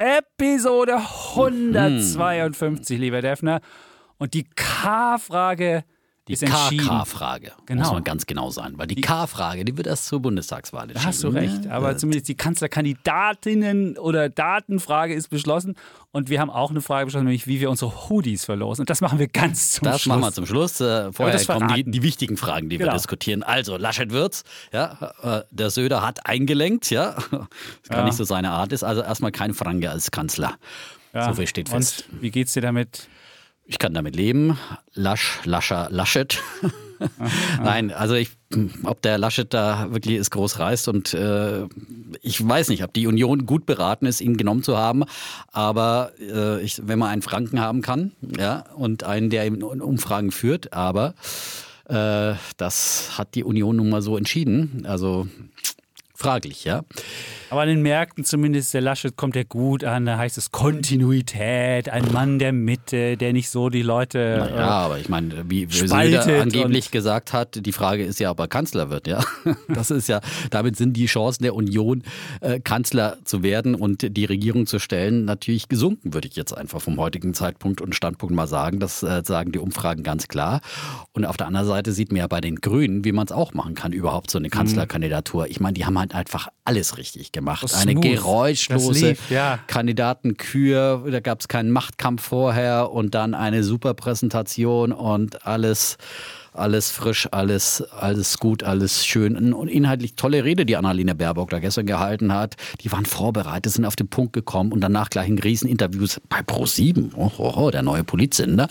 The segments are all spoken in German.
Episode 152, mhm. lieber Defner. Und die K-Frage die KK-Frage, genau. muss man ganz genau sein. Weil die, K-Frage, die wird erst zur Bundestagswahl entschieden. Da hast du recht, aber zumindest die Kanzlerkandidatinnen- oder Datenfrage ist beschlossen. Und wir haben auch eine Frage beschlossen, nämlich wie wir unsere Hoodies verlosen. Und das machen wir ganz zum das Schluss. Das machen wir zum Schluss. Äh, vorher kommen die, die, wichtigen Fragen, die genau. wir diskutieren. Also, Laschet wird's. Ja, äh, der Söder hat eingelenkt, ja. Das kann ja. nicht so seine Art ist. Also erstmal kein Franke als Kanzler. Ja. So viel steht fest. Und wie geht's dir damit? Ich kann damit leben. Lasch, Lascher, Laschet. Nein, also ich, ob der Laschet da wirklich es groß reißt und äh, ich weiß nicht, ob die Union gut beraten ist, ihn genommen zu haben. Aber äh, ich, wenn man einen Franken haben kann, ja, und einen, der in Umfragen führt, aber äh, das hat die Union nun mal so entschieden. Also fraglich, ja. Aber an den Märkten zumindest, der Laschet kommt ja gut an, da heißt es Kontinuität, ein Mann der Mitte, der nicht so die Leute. Naja, äh, aber ich meine, wie Söder angeblich gesagt hat, die Frage ist ja, ob er Kanzler wird, ja. Das ist ja, damit sind die Chancen der Union, äh, Kanzler zu werden und die Regierung zu stellen, natürlich gesunken, würde ich jetzt einfach vom heutigen Zeitpunkt und Standpunkt mal sagen. Das äh, sagen die Umfragen ganz klar. Und auf der anderen Seite sieht man ja bei den Grünen, wie man es auch machen kann, überhaupt so eine mhm. Kanzlerkandidatur. Ich meine, die haben halt einfach alles richtig gemacht gemacht. Eine geräuschlose lief, ja. Kandidatenkür, da gab es keinen Machtkampf vorher und dann eine super Präsentation und alles alles frisch, alles, alles gut, alles schön. Und inhaltlich tolle Rede, die Annalena Baerbock da gestern gehalten hat. Die waren vorbereitet, sind auf den Punkt gekommen und danach gleich in Rieseninterviews bei Pro7, oh, oh, oh, der neue Polizsender.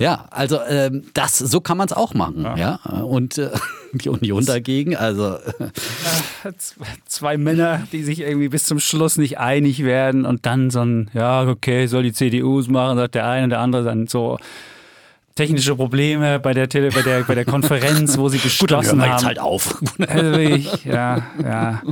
Ja, also ähm, das, so kann man es auch machen. Ja. ja? Und äh, die Union dagegen, also. Zwei Männer, die sich irgendwie bis zum Schluss nicht einig werden und dann so ein, ja, okay, soll die CDUs machen, sagt der eine, der andere dann so technische Probleme bei der, Tele bei der, bei der Konferenz, wo sie beschlossen Gut, dann haben. halt auf. Also ich, ja, ja.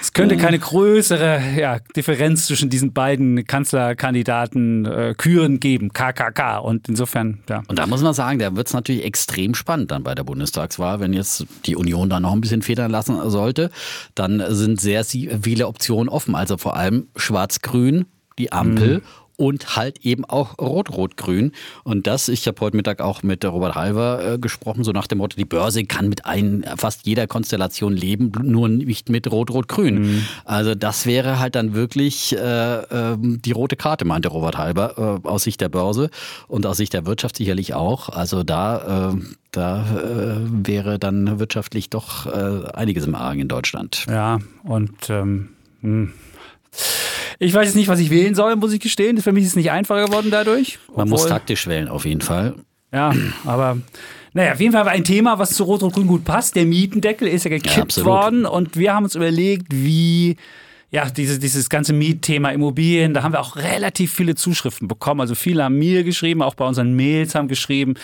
Es könnte keine größere ja, Differenz zwischen diesen beiden Kanzlerkandidaten äh, Küren geben, KKK. Und insofern, ja. Und da muss man sagen, da wird es natürlich extrem spannend dann bei der Bundestagswahl, wenn jetzt die Union da noch ein bisschen federn lassen sollte, dann sind sehr viele Optionen offen. Also vor allem Schwarz-Grün, die Ampel mhm und halt eben auch Rot-Rot-Grün. Und das, ich habe heute Mittag auch mit Robert Halver äh, gesprochen, so nach dem Motto, die Börse kann mit ein, fast jeder Konstellation leben, nur nicht mit Rot-Rot-Grün. Mhm. Also das wäre halt dann wirklich äh, äh, die rote Karte, meinte Robert Halver, äh, aus Sicht der Börse und aus Sicht der Wirtschaft sicherlich auch. Also da, äh, da äh, wäre dann wirtschaftlich doch einiges im Argen in Deutschland. Ja, und ähm, hm. Ich weiß jetzt nicht, was ich wählen soll, muss ich gestehen. Für mich ist es nicht einfacher geworden dadurch. Man muss taktisch wählen, auf jeden Fall. Ja, aber naja, auf jeden Fall war ein Thema, was zu Rot und Grün gut passt. Der Mietendeckel ist ja gekippt ja, worden und wir haben uns überlegt, wie ja, diese, dieses ganze Mietthema Immobilien, da haben wir auch relativ viele Zuschriften bekommen. Also viele haben mir geschrieben, auch bei unseren Mails haben geschrieben,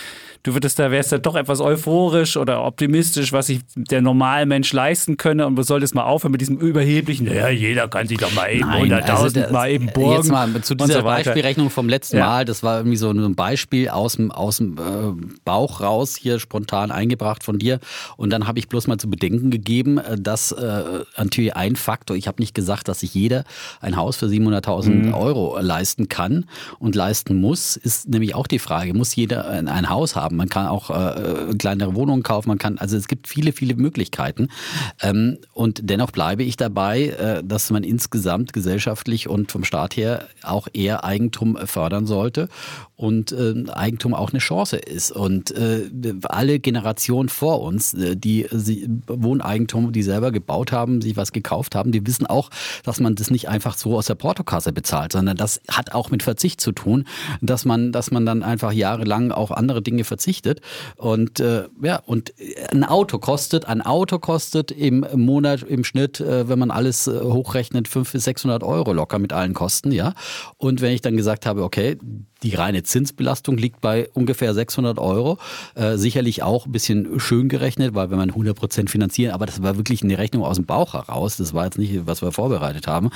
du würdest da, wärst da doch etwas euphorisch oder optimistisch, was sich der normale Mensch leisten könne und du solltest mal aufhören mit diesem überheblichen, ja, jeder kann sich doch mal eben 100.000 also mal eben borgen. Jetzt mal zu dieser so Beispielrechnung vom letzten ja. Mal, das war irgendwie so ein Beispiel aus dem, aus dem äh, Bauch raus, hier spontan eingebracht von dir und dann habe ich bloß mal zu bedenken gegeben, äh, dass äh, natürlich ein Faktor, ich habe nicht gesagt, gesagt, dass sich jeder ein Haus für 700.000 mhm. Euro leisten kann und leisten muss, ist nämlich auch die Frage, muss jeder ein Haus haben? Man kann auch äh, kleinere Wohnungen kaufen, man kann, also es gibt viele, viele Möglichkeiten. Ähm, und dennoch bleibe ich dabei, äh, dass man insgesamt gesellschaftlich und vom Staat her auch eher Eigentum fördern sollte und äh, Eigentum auch eine Chance ist. Und äh, alle Generationen vor uns, äh, die sie, Wohneigentum, die selber gebaut haben, sich was gekauft haben, die wissen auch, dass man das nicht einfach so aus der Portokasse bezahlt, sondern das hat auch mit Verzicht zu tun, dass man, dass man dann einfach jahrelang auf andere Dinge verzichtet. Und äh, ja, und ein Auto kostet, ein Auto kostet im Monat im Schnitt, äh, wenn man alles äh, hochrechnet, 500 bis 600 Euro locker mit allen Kosten, ja. Und wenn ich dann gesagt habe, okay, die reine Zinsbelastung liegt bei ungefähr 600 Euro. Äh, sicherlich auch ein bisschen schön gerechnet, weil wenn man 100 Prozent finanzieren, aber das war wirklich eine Rechnung aus dem Bauch heraus. Das war jetzt nicht, was wir vorbereitet haben.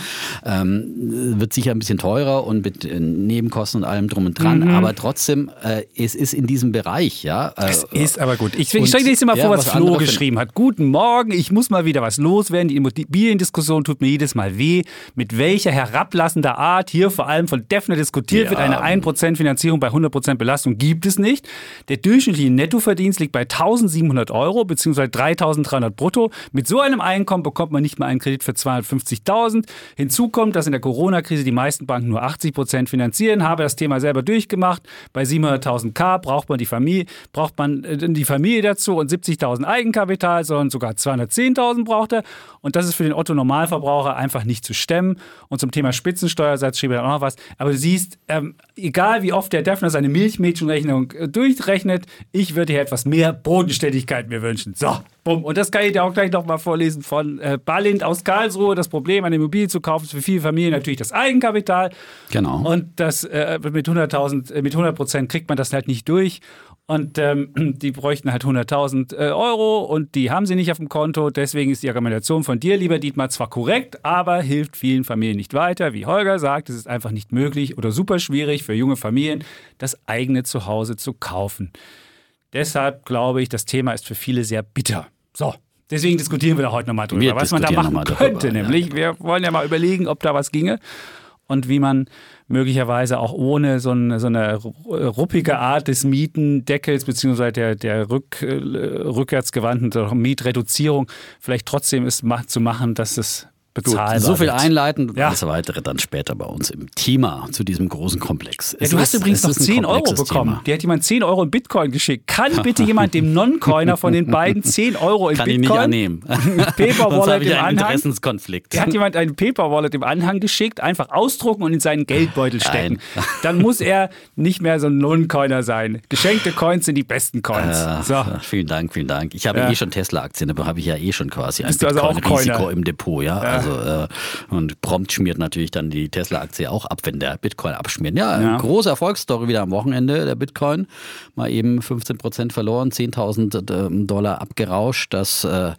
Ähm, wird sicher ein bisschen teurer und mit äh, Nebenkosten und allem drum und dran. Mhm. Aber trotzdem, äh, es ist in diesem Bereich, ja. Äh, es ist aber gut. Ich, ich stelle dir jetzt mal ja, vor, was, was Flo geschrieben hat. Guten Morgen, ich muss mal wieder was loswerden. Die Immobiliendiskussion tut mir jedes Mal weh. Mit welcher herablassender Art hier vor allem von Defner diskutiert ja. wird, eine 1% Finanzierung bei 100% Belastung gibt es nicht. Der durchschnittliche Nettoverdienst liegt bei 1700 Euro bzw. 3300 brutto. Mit so einem Einkommen bekommt man nicht mal einen Kredit für 250.000. Hinzu kommt, dass in der Corona-Krise die meisten Banken nur 80% finanzieren. Habe das Thema selber durchgemacht. Bei 700.000 K braucht man die Familie, braucht man äh, die Familie dazu und 70.000 Eigenkapital, sondern sogar 210.000 braucht er. Und das ist für den Otto Normalverbraucher einfach nicht zu stemmen. Und zum Thema Spitzensteuersatz schrieb er auch noch was. Aber du siehst, ähm, egal wie oft der Defner seine Milchmädchenrechnung äh, durchrechnet, ich würde hier etwas mehr Bodenständigkeit mir wünschen. So, bumm. Und das kann ich dir auch gleich nochmal vorlesen von äh, Ballind aus Karlsruhe. Das Problem, eine Immobilie zu kaufen, ist für viele Familien natürlich das Eigenkapital. Genau. Und das äh, mit 100.000, äh, mit 100 Prozent kriegt man das halt nicht durch. Und ähm, die bräuchten halt 100.000 äh, Euro und die haben sie nicht auf dem Konto. Deswegen ist die Argumentation von dir, lieber Dietmar, zwar korrekt, aber hilft vielen Familien nicht weiter. Wie Holger sagt, es ist einfach nicht möglich oder super schwierig für junge Familien, das eigene Zuhause zu kaufen. Deshalb glaube ich, das Thema ist für viele sehr bitter. So, Deswegen diskutieren wir da heute nochmal drüber, wir was man da machen könnte. Darüber, nämlich, ja. wir wollen ja mal überlegen, ob da was ginge und wie man möglicherweise auch ohne so eine, so eine ruppige Art des Mietendeckels beziehungsweise der, der rück, äh, rückwärtsgewandten Mietreduzierung vielleicht trotzdem ist zu machen, dass es bezahlbar Gut, so viel einleitend und ja. alles weitere dann später bei uns im Thema zu diesem großen Komplex. Ja, du hast ist, übrigens noch 10 Euro bekommen. Thema. Die hat jemand 10 Euro in Bitcoin geschickt. Kann bitte jemand dem Non-Coiner von den beiden 10 Euro in Kann Bitcoin? Kann ich nicht annehmen. Paper-Wallet im Anhang. Interessenskonflikt. Der hat jemand ein Paper-Wallet im Anhang geschickt, einfach ausdrucken und in seinen Geldbeutel stecken. Nein. Dann muss er nicht mehr so ein Non-Coiner sein. Geschenkte Coins sind die besten Coins. Äh, so. Vielen Dank, vielen Dank. Ich habe ja. eh schon Tesla-Aktien, aber habe ich ja eh schon quasi ein Bitcoin-Risiko also im Depot. Ja? ja. Also, äh, und prompt schmiert natürlich dann die Tesla-Aktie auch ab, wenn der Bitcoin abschmiert. Ja, ja. große Erfolgsstory wieder am Wochenende, der Bitcoin. Mal eben 15 Prozent verloren, 10.000 ähm, Dollar abgerauscht. Das äh,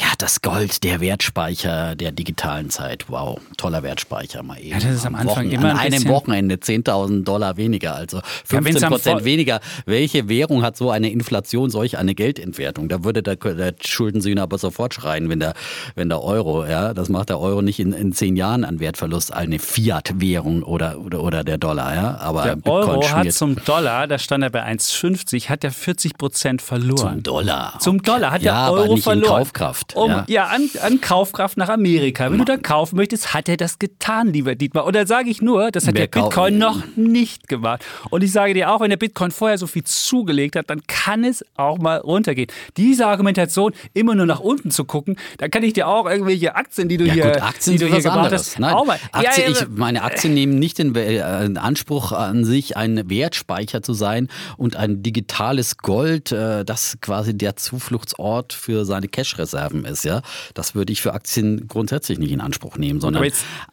ja, das Gold, der Wertspeicher der digitalen Zeit. Wow, toller Wertspeicher mal eben. Ja, das ist am, Anfang Wochen, immer ein An einem Wochenende 10.000 Dollar weniger, also 15 Prozent ja, weniger. Welche Währung hat so eine Inflation, solch eine Geldentwertung? Da würde der, der Schuldensühner aber sofort schreien, wenn der, wenn der Euro, ja, das macht der Euro nicht in, in zehn Jahren an Wertverlust, eine Fiat-Währung oder, oder, oder der Dollar, ja. Aber der Bitcoin Euro schmiert. hat zum Dollar, da stand er bei 1,50, hat er 40 Prozent verloren. Zum Dollar. Zum Dollar hat ja, der Euro aber nicht verloren. In Kaufkraft. Kaufkraft. Um, ja, ja an, an, Kaufkraft nach Amerika. Wenn du da kaufen möchtest, hat er das getan, lieber Dietmar. Und da sage ich nur, das hat Wer der Bitcoin noch nicht gemacht. Und ich sage dir auch, wenn der Bitcoin vorher so viel zugelegt hat, dann kann es auch mal runtergehen. Diese Argumentation, immer nur nach unten zu gucken, da kann ich dir auch irgendwelche Aktien, die du ja, hier, gut, Aktien die du hier gemacht hast, Nein, auch mal. Aktien, ja, ich, meine Aktien nehmen nicht in, äh, Anspruch an sich, ein Wertspeicher zu sein und ein digitales Gold, äh, das quasi der Zufluchtsort für seine Cash-Reserven ist. Ja, das würde ich für Aktien grundsätzlich nicht in Anspruch nehmen, sondern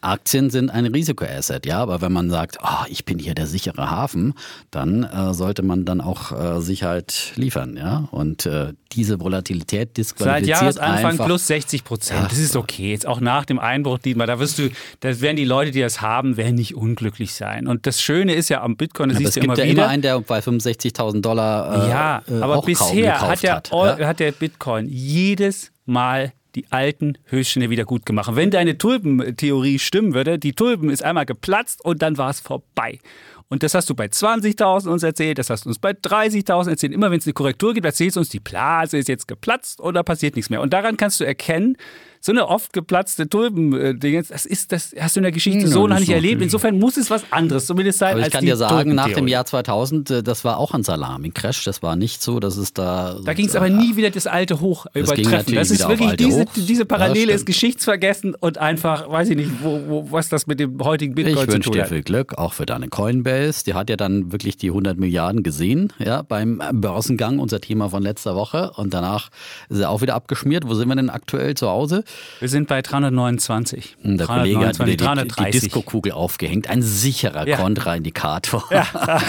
Aktien sind ein Risikoasset. Ja, aber wenn man sagt, oh, ich bin hier der sichere Hafen, dann äh, sollte man dann auch äh, Sicherheit liefern. Ja, und äh, diese Volatilität disqualifiziert Seit Jahresanfang plus 60 Prozent. Ja. Das ist okay. Jetzt auch nach dem Einbruch, Dietmar, da wirst du, da werden die Leute, die das haben, werden nicht unglücklich sein. Und das Schöne ist ja am Bitcoin, das ja, siehst du immer wieder. Es gibt ja immer einen, der bei 65.000 Dollar äh, Ja, aber bisher hat der, hat der Bitcoin jedes Mal die alten Höchststände wieder gut gemacht. Wenn deine Tulpentheorie stimmen würde, die Tulpen ist einmal geplatzt und dann war es vorbei. Und das hast du bei 20.000 uns erzählt, das hast du uns bei 30.000 erzählt. Immer wenn es eine Korrektur gibt, erzählst du uns, die Blase ist jetzt geplatzt oder passiert nichts mehr. Und daran kannst du erkennen, so eine oft geplatzte Tulpen-Ding, das ist, das hast du in der Geschichte hm, so noch nicht erlebt. Insofern muss es was anderes zumindest sein. Aber ich als kann dir sagen, nach dem Jahr 2000, äh, das war auch ein Salami-Crash. Das war nicht so, dass es da. Da ging es aber nie wieder das alte Hoch das übertreffen. Das ist wirklich diese, diese Parallele ist geschichtsvergessen und einfach, weiß ich nicht, wo, wo, was das mit dem heutigen Bitcoin ich zu tun hat. Ich wünsche dir viel Glück, auch für deine Coinbase. Die hat ja dann wirklich die 100 Milliarden gesehen, ja, beim Börsengang, unser Thema von letzter Woche. Und danach ist er auch wieder abgeschmiert. Wo sind wir denn aktuell zu Hause? Wir sind bei 329. Hm, der 329, Kollege hat die, die Disco-Kugel aufgehängt. Ein sicherer ja. Kontraindikator. Ja,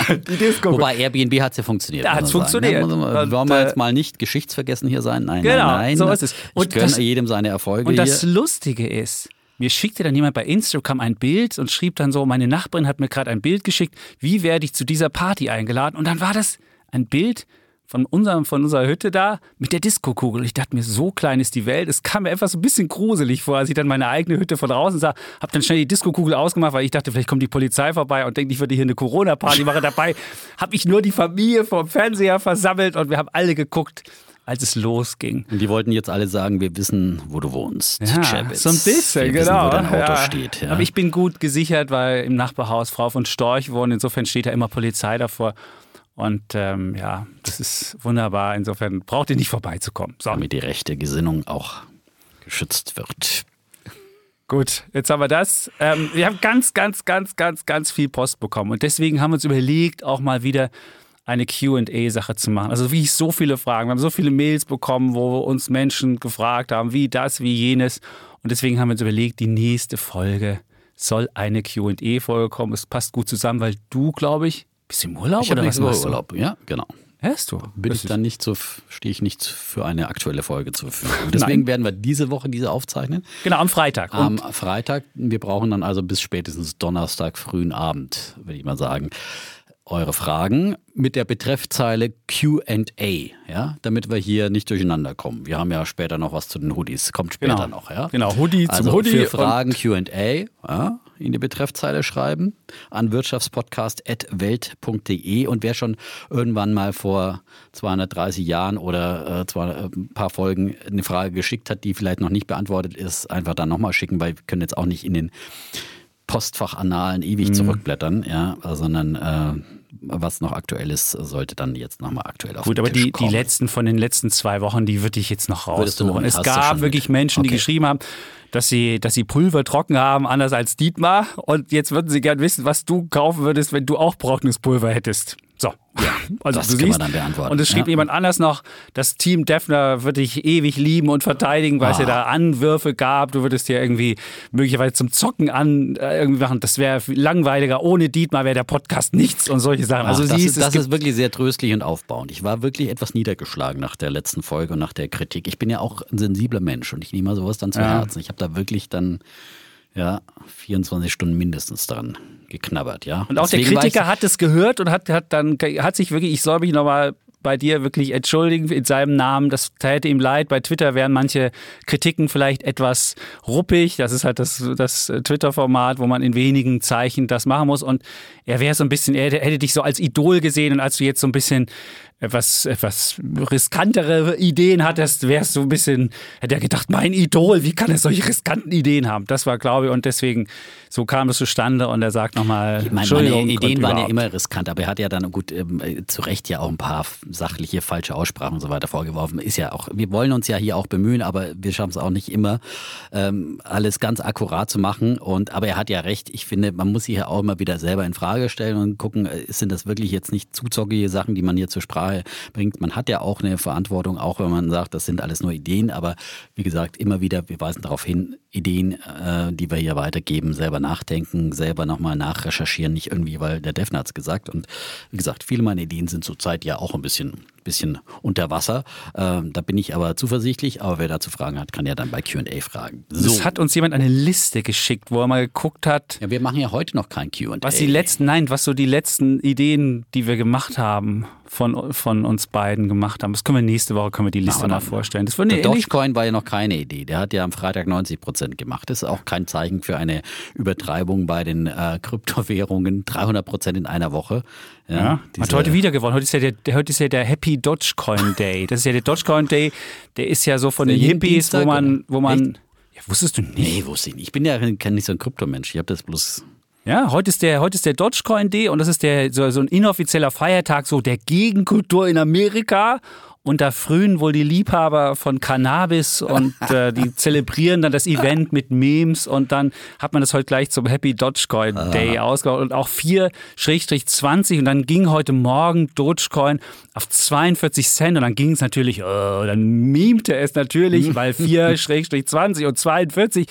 die Disco Wobei Airbnb hat es ja funktioniert. Da hat es funktioniert. Ne? Wollen wir jetzt mal nicht geschichtsvergessen hier sein? Nein, genau, nein, nein. so ist es. Und ich gönne jedem seine Erfolge Und das hier. Lustige ist, mir schickte dann jemand bei Instagram ein Bild und schrieb dann so, meine Nachbarin hat mir gerade ein Bild geschickt, wie werde ich zu dieser Party eingeladen? Und dann war das ein Bild von, unserem, von unserer Hütte da mit der Diskokugel. Ich dachte mir, so klein ist die Welt. Es kam mir etwas so ein bisschen gruselig vor, als ich dann meine eigene Hütte von draußen sah. Hab dann schnell die Diskokugel ausgemacht, weil ich dachte, vielleicht kommt die Polizei vorbei und denkt, ich würde hier eine Corona-Party machen. Dabei habe ich nur die Familie vom Fernseher versammelt und wir haben alle geguckt als es losging. Und die wollten jetzt alle sagen, wir wissen, wo du wohnst. Ja, so ein bisschen, wir genau. Wissen, wo dein Auto ja. steht. Ja. Aber ich bin gut gesichert, weil im Nachbarhaus Frau von Storch wohnt. Insofern steht da immer Polizei davor. Und ähm, ja, das ist wunderbar. Insofern braucht ihr nicht vorbeizukommen. So. Damit die rechte Gesinnung auch geschützt wird. Gut, jetzt haben wir das. Ähm, wir haben ganz, ganz, ganz, ganz, ganz viel Post bekommen. Und deswegen haben wir uns überlegt, auch mal wieder eine QA-Sache zu machen. Also wie ich so viele Fragen. Wir haben so viele Mails bekommen, wo uns Menschen gefragt haben, wie das, wie jenes. Und deswegen haben wir uns überlegt, die nächste Folge soll eine QA-Folge kommen. Es passt gut zusammen, weil du, glaube ich, bist du im Urlaub ich oder was machst du? Urlaub, ja, genau. Hast du? Bin ich dann nicht so, stehe ich nicht für eine aktuelle Folge zur Verfügung. Deswegen Nein. werden wir diese Woche diese aufzeichnen. Genau, am Freitag. Und am Freitag. Wir brauchen dann also bis spätestens Donnerstag frühen Abend, würde ich mal sagen eure Fragen mit der Betreffzeile QA, ja, damit wir hier nicht durcheinander kommen. Wir haben ja später noch was zu den Hoodies, kommt später genau. noch, ja. Genau, Hoodie also zum Hoodie. Für Fragen QA ja, in die Betreffzeile schreiben an wirtschaftspodcast.welt.de und wer schon irgendwann mal vor 230 Jahren oder äh, zwar, äh, ein paar Folgen eine Frage geschickt hat, die vielleicht noch nicht beantwortet ist, einfach dann nochmal schicken, weil wir können jetzt auch nicht in den Postfachannalen ewig mhm. zurückblättern, ja, sondern äh, was noch aktuell ist, sollte dann jetzt nochmal aktuell auf Gut, aber die, die letzten von den letzten zwei Wochen, die würde ich jetzt noch raussuchen. Es gab wirklich Menschen, okay. die geschrieben haben, dass sie, dass sie Pulver trocken haben, anders als Dietmar. Und jetzt würden sie gern wissen, was du kaufen würdest, wenn du auch trockenes Pulver hättest. So. Ja, also das du kann siehst, man dann beantworten. Und es schrieb ja. jemand anders noch, das Team Defner würde dich ewig lieben und verteidigen, weil ah. es ja da Anwürfe gab. Du würdest ja irgendwie möglicherweise zum Zocken an äh, irgendwie machen. Das wäre langweiliger. Ohne Dietmar wäre der Podcast nichts und solche Sachen. Also Ach, das, siehst, ist, das ist wirklich sehr tröstlich und aufbauend. Ich war wirklich etwas niedergeschlagen nach der letzten Folge und nach der Kritik. Ich bin ja auch ein sensibler Mensch und ich nehme sowas dann zu ja. Herzen. Ich habe da wirklich dann ja 24 Stunden mindestens dran geknabbert, ja. Und auch Deswegen der Kritiker hat es gehört und hat, hat dann hat sich wirklich, ich soll mich nochmal bei dir wirklich entschuldigen in seinem Namen. Das täte ihm leid. Bei Twitter wären manche Kritiken vielleicht etwas ruppig. Das ist halt das, das Twitter-Format, wo man in wenigen Zeichen das machen muss. Und er wäre so ein bisschen, er hätte dich so als Idol gesehen und als du jetzt so ein bisschen etwas, etwas riskantere Ideen hattest, wärst du ein bisschen, hätte er gedacht, mein Idol, wie kann er solche riskanten Ideen haben? Das war, glaube ich, und deswegen, so kam es zustande und er sagt nochmal, ich meine, meine Ideen waren ja immer riskant, aber er hat ja dann, gut, ähm, zu Recht ja auch ein paar sachliche, falsche Aussprachen und so weiter vorgeworfen. Ist ja auch, wir wollen uns ja hier auch bemühen, aber wir schaffen es auch nicht immer, ähm, alles ganz akkurat zu machen und, aber er hat ja recht, ich finde, man muss sich ja auch immer wieder selber in Frage stellen und gucken, äh, sind das wirklich jetzt nicht zu zockige Sachen, die man hier zur Sprache Sprache bringt. Man hat ja auch eine Verantwortung, auch wenn man sagt, das sind alles nur Ideen, aber wie gesagt, immer wieder, wir weisen darauf hin, Ideen, äh, die wir hier weitergeben, selber nachdenken, selber nochmal nachrecherchieren, nicht irgendwie, weil der Defner hat es gesagt. Und wie gesagt, viele meiner Ideen sind zurzeit ja auch ein bisschen bisschen unter Wasser. Ähm, da bin ich aber zuversichtlich. Aber wer dazu Fragen hat, kann ja dann bei QA fragen. So. Es hat uns jemand eine Liste geschickt, wo er mal geguckt hat. Ja, wir machen ja heute noch kein QA. Was die letzten, nein, was so die letzten Ideen, die wir gemacht haben, von, von uns beiden gemacht haben. Das können wir nächste Woche können wir die Liste mal vorstellen. Das der Dogecoin war ja noch keine Idee. Der hat ja am Freitag 90 Prozent gemacht. Das ist auch kein Zeichen für eine Übertreibung bei den äh, Kryptowährungen. 300 Prozent in einer Woche. Ja, ja. Hat heute wieder gewonnen. Heute ist, ja der, heute ist ja der Happy Dogecoin Day. Das ist ja der Dogecoin Day. Der ist ja so von den Hippies, wo man, wo man Ja, wusstest du nicht? Nee, wusste ich nicht. Ich bin ja nicht so ein Kryptomensch. Ich habe das bloß ja, heute ist der, heute ist der Dogecoin Day und das ist der, so, so ein inoffizieller Feiertag so der Gegenkultur in Amerika. Und da frühen wohl die Liebhaber von Cannabis und äh, die zelebrieren dann das Event mit Memes und dann hat man das heute gleich zum Happy Dogecoin Day ausgebaut. Und auch 4-20 und dann ging heute Morgen Dogecoin auf 42 Cent. Und dann ging es natürlich, oh, dann memte es natürlich, weil 4-20 und 42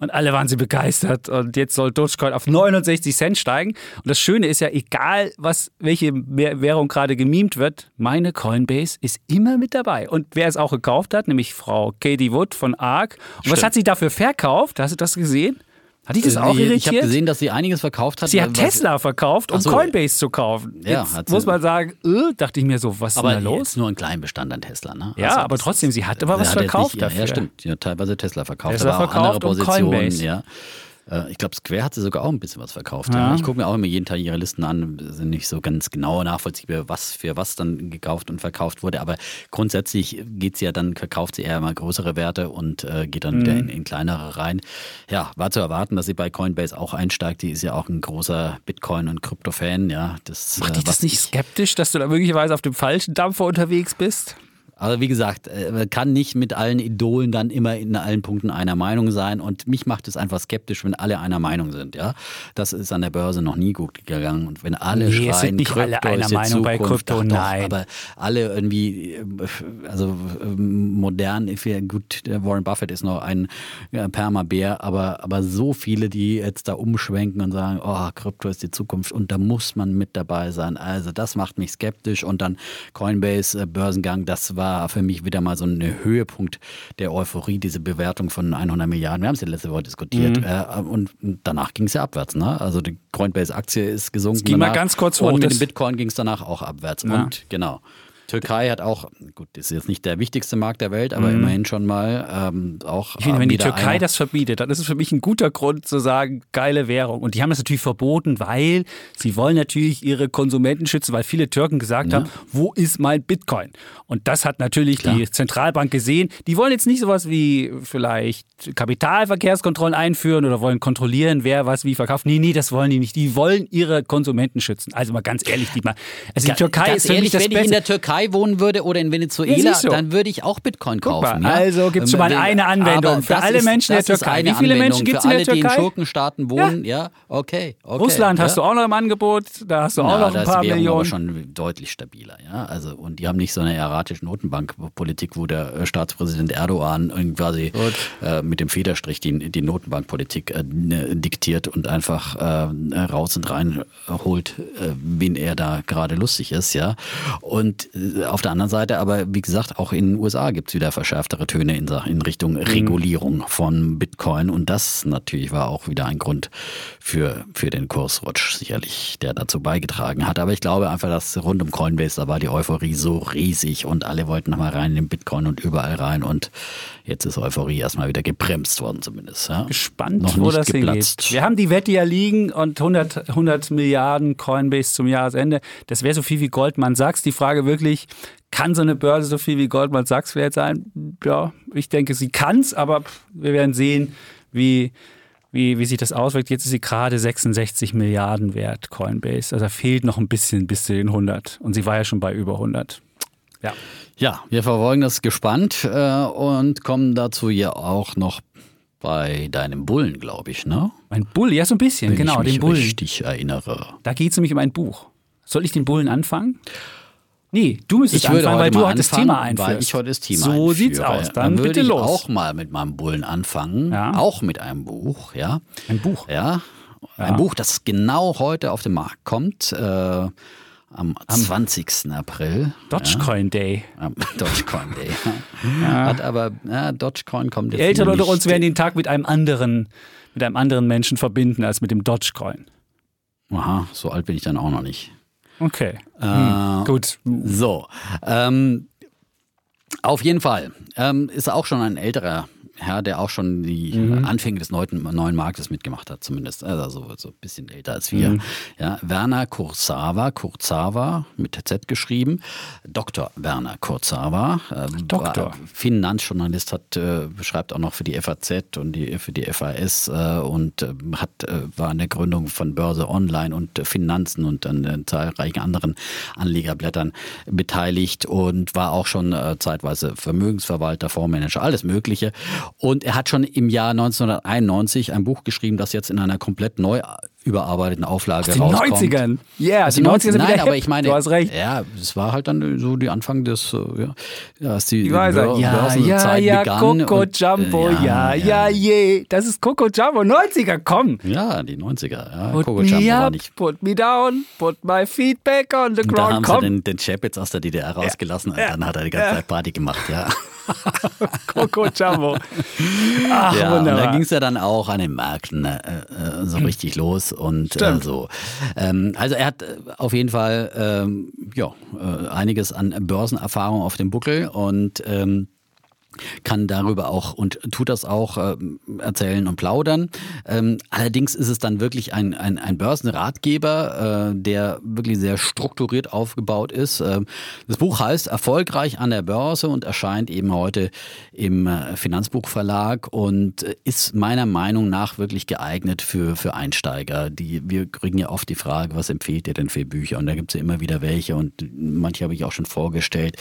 und alle waren sie begeistert und jetzt soll Dogecoin auf 69 Cent steigen. Und das Schöne ist ja, egal was, welche Währung gerade gemimt wird, meine Coinbase ist immer mit dabei. Und wer es auch gekauft hat, nämlich Frau Katie Wood von ARK. Und Stimmt. was hat sie dafür verkauft? Hast du das gesehen? Hat dich das auch irritiert? Ich habe gesehen, dass sie einiges verkauft hat. Sie hat Tesla verkauft, um so. Coinbase zu kaufen. Ja, Jetzt muss man sagen, äh, dachte ich mir so, was aber ist denn da los? Ist nur ein kleinen Bestand an Tesla, ne? Ja, also aber trotzdem, sie hat aber was verkauft nicht, dafür. Ja, stimmt. Ja, teilweise Tesla verkauft, Tesla aber auch verkauft andere Positionen, Coinbase. ja. Äh, ich glaube, Square hat sie sogar auch ein bisschen was verkauft. Ja. Ich gucke mir auch immer jeden Tag ihre Listen an, sind nicht so ganz genau nachvollziehbar, was für was dann gekauft und verkauft wurde. Aber grundsätzlich geht sie ja dann, verkauft sie eher mal größere Werte und äh, geht dann mhm. wieder in, in, kleinere rein. Ja, war zu erwarten, dass sie bei Coinbase auch einsteigt. Die ist ja auch ein großer Bitcoin- und Krypto-Fan. Ja, das, Macht dich äh, das nicht skeptisch, dass du da möglicherweise auf dem falschen Dampfer unterwegs bist? Aber wie gesagt, äh, man kann nicht mit allen Idolen dann immer in allen Punkten einer Meinung sein. Und mich macht es einfach skeptisch, wenn alle einer Meinung sind. Ja, das ist an der Börse noch nie gut gegangen. Und wenn alle nee, schreien, es sind nicht Krypto alle einer Meinung Zukunft, bei Krypto, doch, nein. aber alle irgendwie, äh, also ähm, modern, gut, Warren Buffett ist noch ein Permabär, aber, aber so viele, die jetzt da umschwenken und sagen, oh, Krypto ist die Zukunft und da muss man mit dabei sein. Also das macht mich skeptisch. Und dann Coinbase, äh, Börsengang, das war war für mich wieder mal so ein Höhepunkt der Euphorie, diese Bewertung von 100 Milliarden. Wir haben es ja letzte Woche diskutiert. Mhm. Äh, und danach ging es ja abwärts. Ne? Also die Coinbase-Aktie ist gesunken. Es ging danach. mal ganz kurz hoch. Und mit dem Bitcoin ging es danach auch abwärts. Ja. Und genau. Türkei hat auch, gut, das ist jetzt nicht der wichtigste Markt der Welt, aber mhm. immerhin schon mal ähm, auch. Ich finde, wenn die Türkei das verbietet, dann ist es für mich ein guter Grund zu sagen, geile Währung. Und die haben das natürlich verboten, weil sie wollen natürlich ihre Konsumenten schützen, weil viele Türken gesagt ja. haben, wo ist mein Bitcoin? Und das hat natürlich Klar. die Zentralbank gesehen. Die wollen jetzt nicht sowas wie vielleicht Kapitalverkehrskontrollen einführen oder wollen kontrollieren, wer was wie verkauft. Nee, nee, das wollen die nicht. Die wollen ihre Konsumenten schützen. Also mal ganz ehrlich, die mal. Also die Türkei ist für ehrlich, mich das wenn Beste. ich in der Türkei wohnen würde oder in Venezuela, so. dann würde ich auch Bitcoin kaufen. Mal, ja? Also gibt es schon mal eine Anwendung für alle Menschen in der Türkei. Wie viele Menschen gibt es in der Türkei? Für alle, die in Schurkenstaaten wohnen, ja, ja okay, okay, Russland hast du auch noch im Angebot, da hast du auch noch ein paar Millionen. aber schon deutlich stabiler, ja. Also und die haben nicht so eine erratische Notenbankpolitik, wo der äh, Staatspräsident Erdogan quasi äh, mit dem Federstrich die, die Notenbankpolitik äh, ne, diktiert und einfach äh, raus und rein holt, äh, wen er da gerade lustig ist, ja. Und äh, auf der anderen Seite, aber wie gesagt, auch in den USA gibt es wieder verschärftere Töne in, in Richtung mhm. Regulierung von Bitcoin. Und das natürlich war auch wieder ein Grund für, für den Kursrutsch, sicherlich, der dazu beigetragen hat. Aber ich glaube einfach, dass rund um Coinbase, da war die Euphorie so riesig und alle wollten nochmal rein in den Bitcoin und überall rein. Und jetzt ist Euphorie erstmal wieder gebremst worden, zumindest. Ja. Gespannt, Noch wo das geplatzt. hingeht. Wir haben die Wette ja liegen und 100, 100 Milliarden Coinbase zum Jahresende. Das wäre so viel wie Goldman Sachs. Die Frage wirklich, kann so eine Börse so viel wie Goldman Sachs wert sein? Ja, ich denke, sie kann es, aber wir werden sehen, wie, wie, wie sich das auswirkt. Jetzt ist sie gerade 66 Milliarden wert, Coinbase. Also da fehlt noch ein bisschen bis zu den 100. Und sie war ja schon bei über 100. Ja. Ja, wir verfolgen das gespannt äh, und kommen dazu ja auch noch bei deinem Bullen, glaube ich, ne? Ein Bull, ja, so ein bisschen, Wenn genau, ich mich den Bullen. richtig erinnere. Da geht es nämlich um ein Buch. Soll ich den Bullen anfangen? Nee, du müsstest ich anfangen, weil du heute das Thema einführst. Weil ich heute das Thema So einführe. sieht's aus. Dann, Dann würde bitte ich los. auch mal mit meinem Bullen anfangen. Ja. Auch mit einem Buch, ja. Ein Buch? Ja. Ein ja. Buch, das genau heute auf den Markt kommt. Äh, am, am 20. April. Dogecoin ja. Day. Dogecoin Day. Ja. Hat aber, ja, Dogecoin kommt jetzt Die Eltern unter uns werden den Tag mit einem anderen, mit einem anderen Menschen verbinden als mit dem Dogecoin. Aha, so alt bin ich dann auch noch nicht. Okay. Hm, gut. So. Ähm, auf jeden Fall. Ähm, ist auch schon ein älterer ja, der auch schon die mhm. Anfänge des neuen, neuen Marktes mitgemacht hat, zumindest. Also so ein bisschen älter als wir. Mhm. Ja, Werner Kurzawa, Kurzawa mit Z geschrieben. Dr. Werner Kurzawa. Äh, Doktor. Finanzjournalist hat, äh, schreibt auch noch für die FAZ und die, für die FAS äh, und äh, hat, äh, war in der Gründung von Börse Online und Finanzen und an äh, zahlreichen anderen Anlegerblättern beteiligt und war auch schon zeitweise Vermögensverwalter, Fondsmanager, alles Mögliche. Und er hat schon im Jahr 1991 ein Buch geschrieben, das jetzt in einer komplett neu überarbeiteten Auflage Aus den rauskommt. 90ern. Ja, yeah, die 90er sind Nein, wieder aber ich meine, du hast recht. Ja, es war halt dann so die Anfang des, äh, ja, als die, die Bör ja, ja, ja, begann. Coco und, Jumbo, äh, ja, ja, je. Das ist Coco Jumbo, 90er, komm. Ja, die 90er. Ja, put Coco Jumbo up, war nicht. Put me down, put my feet back on the ground, Da haben komm. sie den, den Chapitz aus der DDR rausgelassen ja, und dann hat er die ganze Zeit Party gemacht, ja. Coco Jumbo. Ach, ja, wunderbar. Und da ging es ja dann auch an den Märkten äh, äh so hm. richtig los und äh, so. Ähm, also er hat äh, auf jeden Fall ähm, ja, äh, einiges an Börsenerfahrung auf dem Buckel und ähm, kann darüber auch und tut das auch äh, erzählen und plaudern. Ähm, allerdings ist es dann wirklich ein, ein, ein Börsenratgeber, äh, der wirklich sehr strukturiert aufgebaut ist. Ähm, das Buch heißt Erfolgreich an der Börse und erscheint eben heute im äh, Finanzbuchverlag und ist meiner Meinung nach wirklich geeignet für, für Einsteiger. Die, wir kriegen ja oft die Frage, was empfiehlt ihr denn für Bücher? Und da gibt es ja immer wieder welche und manche habe ich auch schon vorgestellt.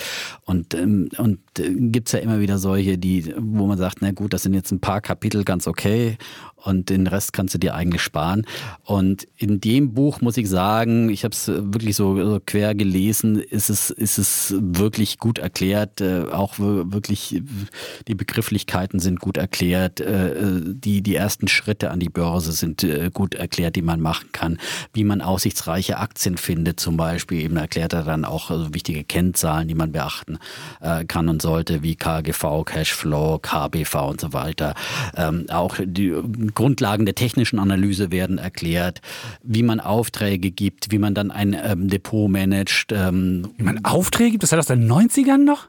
Und, ähm, und äh, gibt es ja immer wieder solche, die, wo man sagt, na gut, das sind jetzt ein paar Kapitel ganz okay. Und den Rest kannst du dir eigentlich sparen. Und in dem Buch muss ich sagen, ich habe es wirklich so, so, quer gelesen, ist es, ist es wirklich gut erklärt, äh, auch wirklich die Begrifflichkeiten sind gut erklärt, äh, die, die ersten Schritte an die Börse sind äh, gut erklärt, die man machen kann, wie man aussichtsreiche Aktien findet zum Beispiel, eben erklärt er dann auch also wichtige Kennzahlen, die man beachten kann und sollte, wie KGV, Cashflow, KBV und so weiter. Ähm, auch die Grundlagen der technischen Analyse werden erklärt, wie man Aufträge gibt, wie man dann ein ähm, Depot managt. Ähm, wie man Aufträge gibt? Das hat aus den 90ern noch?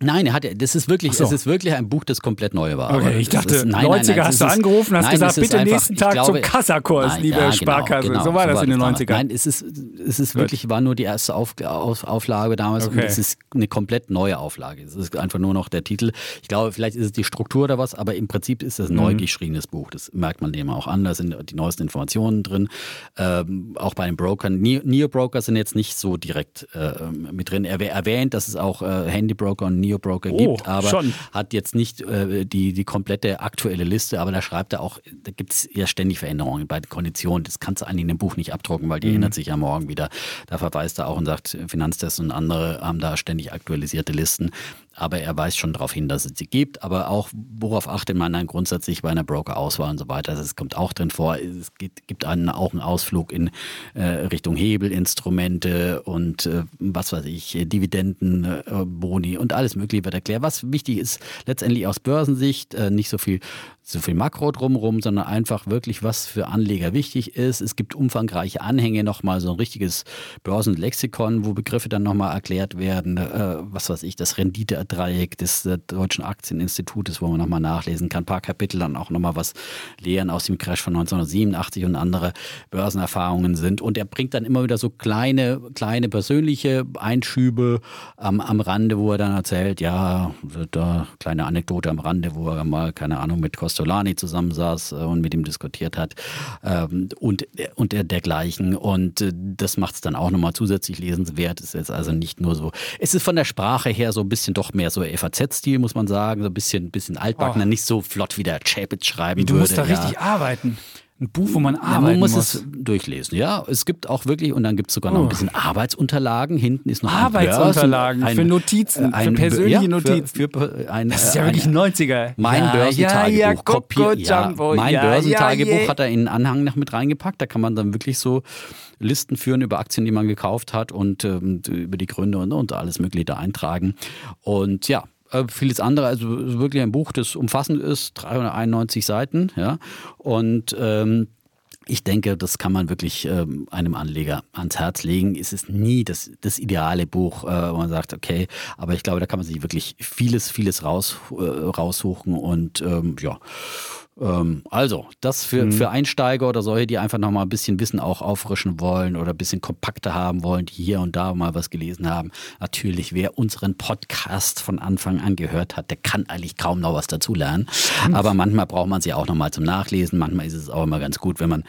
Nein, er hat, das ist wirklich, so. es ist wirklich ein Buch, das komplett neu war. Okay, ich dachte, ist, nein, 90er nein, nein, hast du angerufen, hast gesagt, bitte einfach, nächsten Tag glaube, zum Kassakurs, liebe ja, genau, Sparkasse. Genau, so war so das in den 90ern. Nein, es ist, es ist wirklich, war nur die erste Auf, Auf, Auflage damals okay. und es ist eine komplett neue Auflage. Es ist einfach nur noch der Titel. Ich glaube, vielleicht ist es die Struktur oder was, aber im Prinzip ist es ein mhm. neu geschriebenes Buch. Das merkt man dem auch an. Da sind die neuesten Informationen drin. Ähm, auch bei den Brokern. Neo-Broker sind jetzt nicht so direkt äh, mit drin. Er erwähnt, dass es auch äh, Handy-Broker und Neo-Broker oh, gibt, aber schon. hat jetzt nicht äh, die, die komplette aktuelle Liste, aber da schreibt er auch, da gibt es ja ständig Veränderungen bei den Konditionen. Das kannst du eigentlich in dem Buch nicht abdrucken, weil die mhm. ändert sich ja morgen wieder. Da verweist er auch und sagt, Finanztest und andere haben da ständig aktualisierte Listen aber er weist schon darauf hin, dass es sie gibt. Aber auch, worauf achtet man dann grundsätzlich bei einer Broker-Auswahl und so weiter? Das kommt auch drin vor. Es gibt, einen, auch einen Ausflug in äh, Richtung Hebelinstrumente und äh, was weiß ich, Dividenden, äh, Boni und alles Mögliche wird erklärt. Was wichtig ist, letztendlich aus Börsensicht, äh, nicht so viel so viel Makro drumherum, sondern einfach wirklich, was für Anleger wichtig ist. Es gibt umfangreiche Anhänge, nochmal so ein richtiges Börsenlexikon, wo Begriffe dann nochmal erklärt werden. Äh, was weiß ich, das Renditedreieck des äh, Deutschen Aktieninstitutes, wo man nochmal nachlesen kann. Ein paar Kapitel dann auch nochmal was lehren aus dem Crash von 1987 und andere Börsenerfahrungen sind. Und er bringt dann immer wieder so kleine, kleine persönliche Einschübe am, am Rande, wo er dann erzählt, ja, da kleine Anekdote am Rande, wo er mal, keine Ahnung, mit Kost Solani zusammensaß äh, und mit ihm diskutiert hat ähm, und, und dergleichen. Und äh, das macht es dann auch nochmal zusätzlich lesenswert. Es ist also nicht nur so, es ist von der Sprache her so ein bisschen doch mehr so FAZ-Stil, muss man sagen, so ein bisschen, bisschen altbackener, oh. nicht so flott wie der Chapitz schreiben du würde. Du musst da ja. richtig arbeiten. Ein Buch, wo man arbeiten ja, man muss, muss. es durchlesen. Ja, es gibt auch wirklich, und dann gibt es sogar noch ein oh. bisschen Arbeitsunterlagen. Hinten ist noch Arbeitsunterlagen ein, für Notizen, ein, für persönliche ja, Notizen. Für, für ein, das ist ja wirklich ein 90er. Mein ja, Börsentagebuch. Ja, Kopier, ja, mein Börsentagebuch hat er in den Anhang noch mit reingepackt. Da kann man dann wirklich so Listen führen über Aktien, die man gekauft hat und ähm, über die Gründe und, und alles Mögliche da eintragen. Und ja, äh, vieles andere, also wirklich ein Buch, das umfassend ist, 391 Seiten, ja. Und ähm, ich denke, das kann man wirklich ähm, einem Anleger ans Herz legen. Es ist nie das, das ideale Buch, äh, wo man sagt, okay, aber ich glaube, da kann man sich wirklich vieles, vieles raus, äh, raussuchen und ähm, ja. Ähm, also, das für, mhm. für Einsteiger oder solche, die einfach nochmal ein bisschen Wissen auch auffrischen wollen oder ein bisschen kompakter haben wollen, die hier und da mal was gelesen haben. Natürlich, wer unseren Podcast von Anfang an gehört hat, der kann eigentlich kaum noch was dazulernen. Aber manchmal braucht man sie auch nochmal zum Nachlesen. Manchmal ist es auch immer ganz gut, wenn man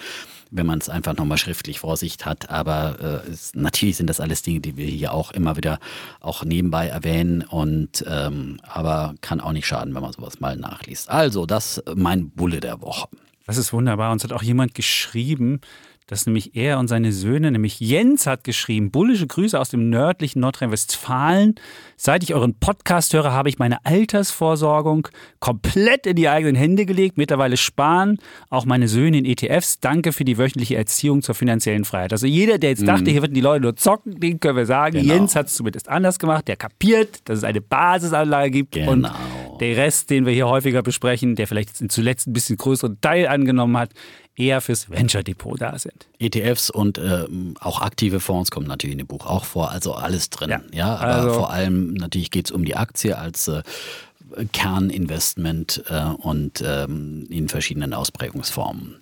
wenn man es einfach nochmal schriftlich vor sich hat. Aber äh, es, natürlich sind das alles Dinge, die wir hier auch immer wieder auch nebenbei erwähnen. Und ähm, aber kann auch nicht schaden, wenn man sowas mal nachliest. Also, das mein Bulle der Woche. Das ist wunderbar. Uns hat auch jemand geschrieben, dass nämlich er und seine Söhne, nämlich Jens hat geschrieben, bullische Grüße aus dem nördlichen Nordrhein-Westfalen. Seit ich euren Podcast höre, habe ich meine Altersvorsorgung komplett in die eigenen Hände gelegt. Mittlerweile sparen auch meine Söhne in ETFs. Danke für die wöchentliche Erziehung zur finanziellen Freiheit. Also jeder, der jetzt dachte, mhm. hier würden die Leute nur zocken, den können wir sagen, genau. Jens hat es zumindest anders gemacht. Der kapiert, dass es eine Basisanlage gibt genau. und der Rest, den wir hier häufiger besprechen, der vielleicht zuletzt ein bisschen größeren Teil angenommen hat, eher fürs Venture Depot da sind. ETFs und äh, auch aktive Fonds kommen natürlich in dem Buch auch vor, also alles drin. Ja, ja aber also, vor allem natürlich geht es um die Aktie als äh, Kerninvestment äh, und ähm, in verschiedenen Ausprägungsformen.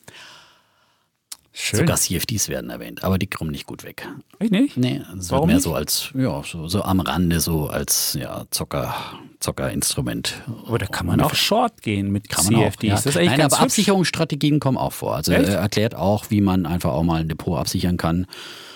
Schön. Sogar CFDs werden erwähnt, aber die kommen nicht gut weg. Ich nicht? Nee, es wird mehr nicht? so als, ja, so, so am Rande, so als ja, Zocker, Zockerinstrument. Da kann man auch Short gehen mit kann CFDs. Auch, ja. Das ist echt Nein, aber Absicherungsstrategien kommen auch vor. Also er erklärt auch, wie man einfach auch mal ein Depot absichern kann.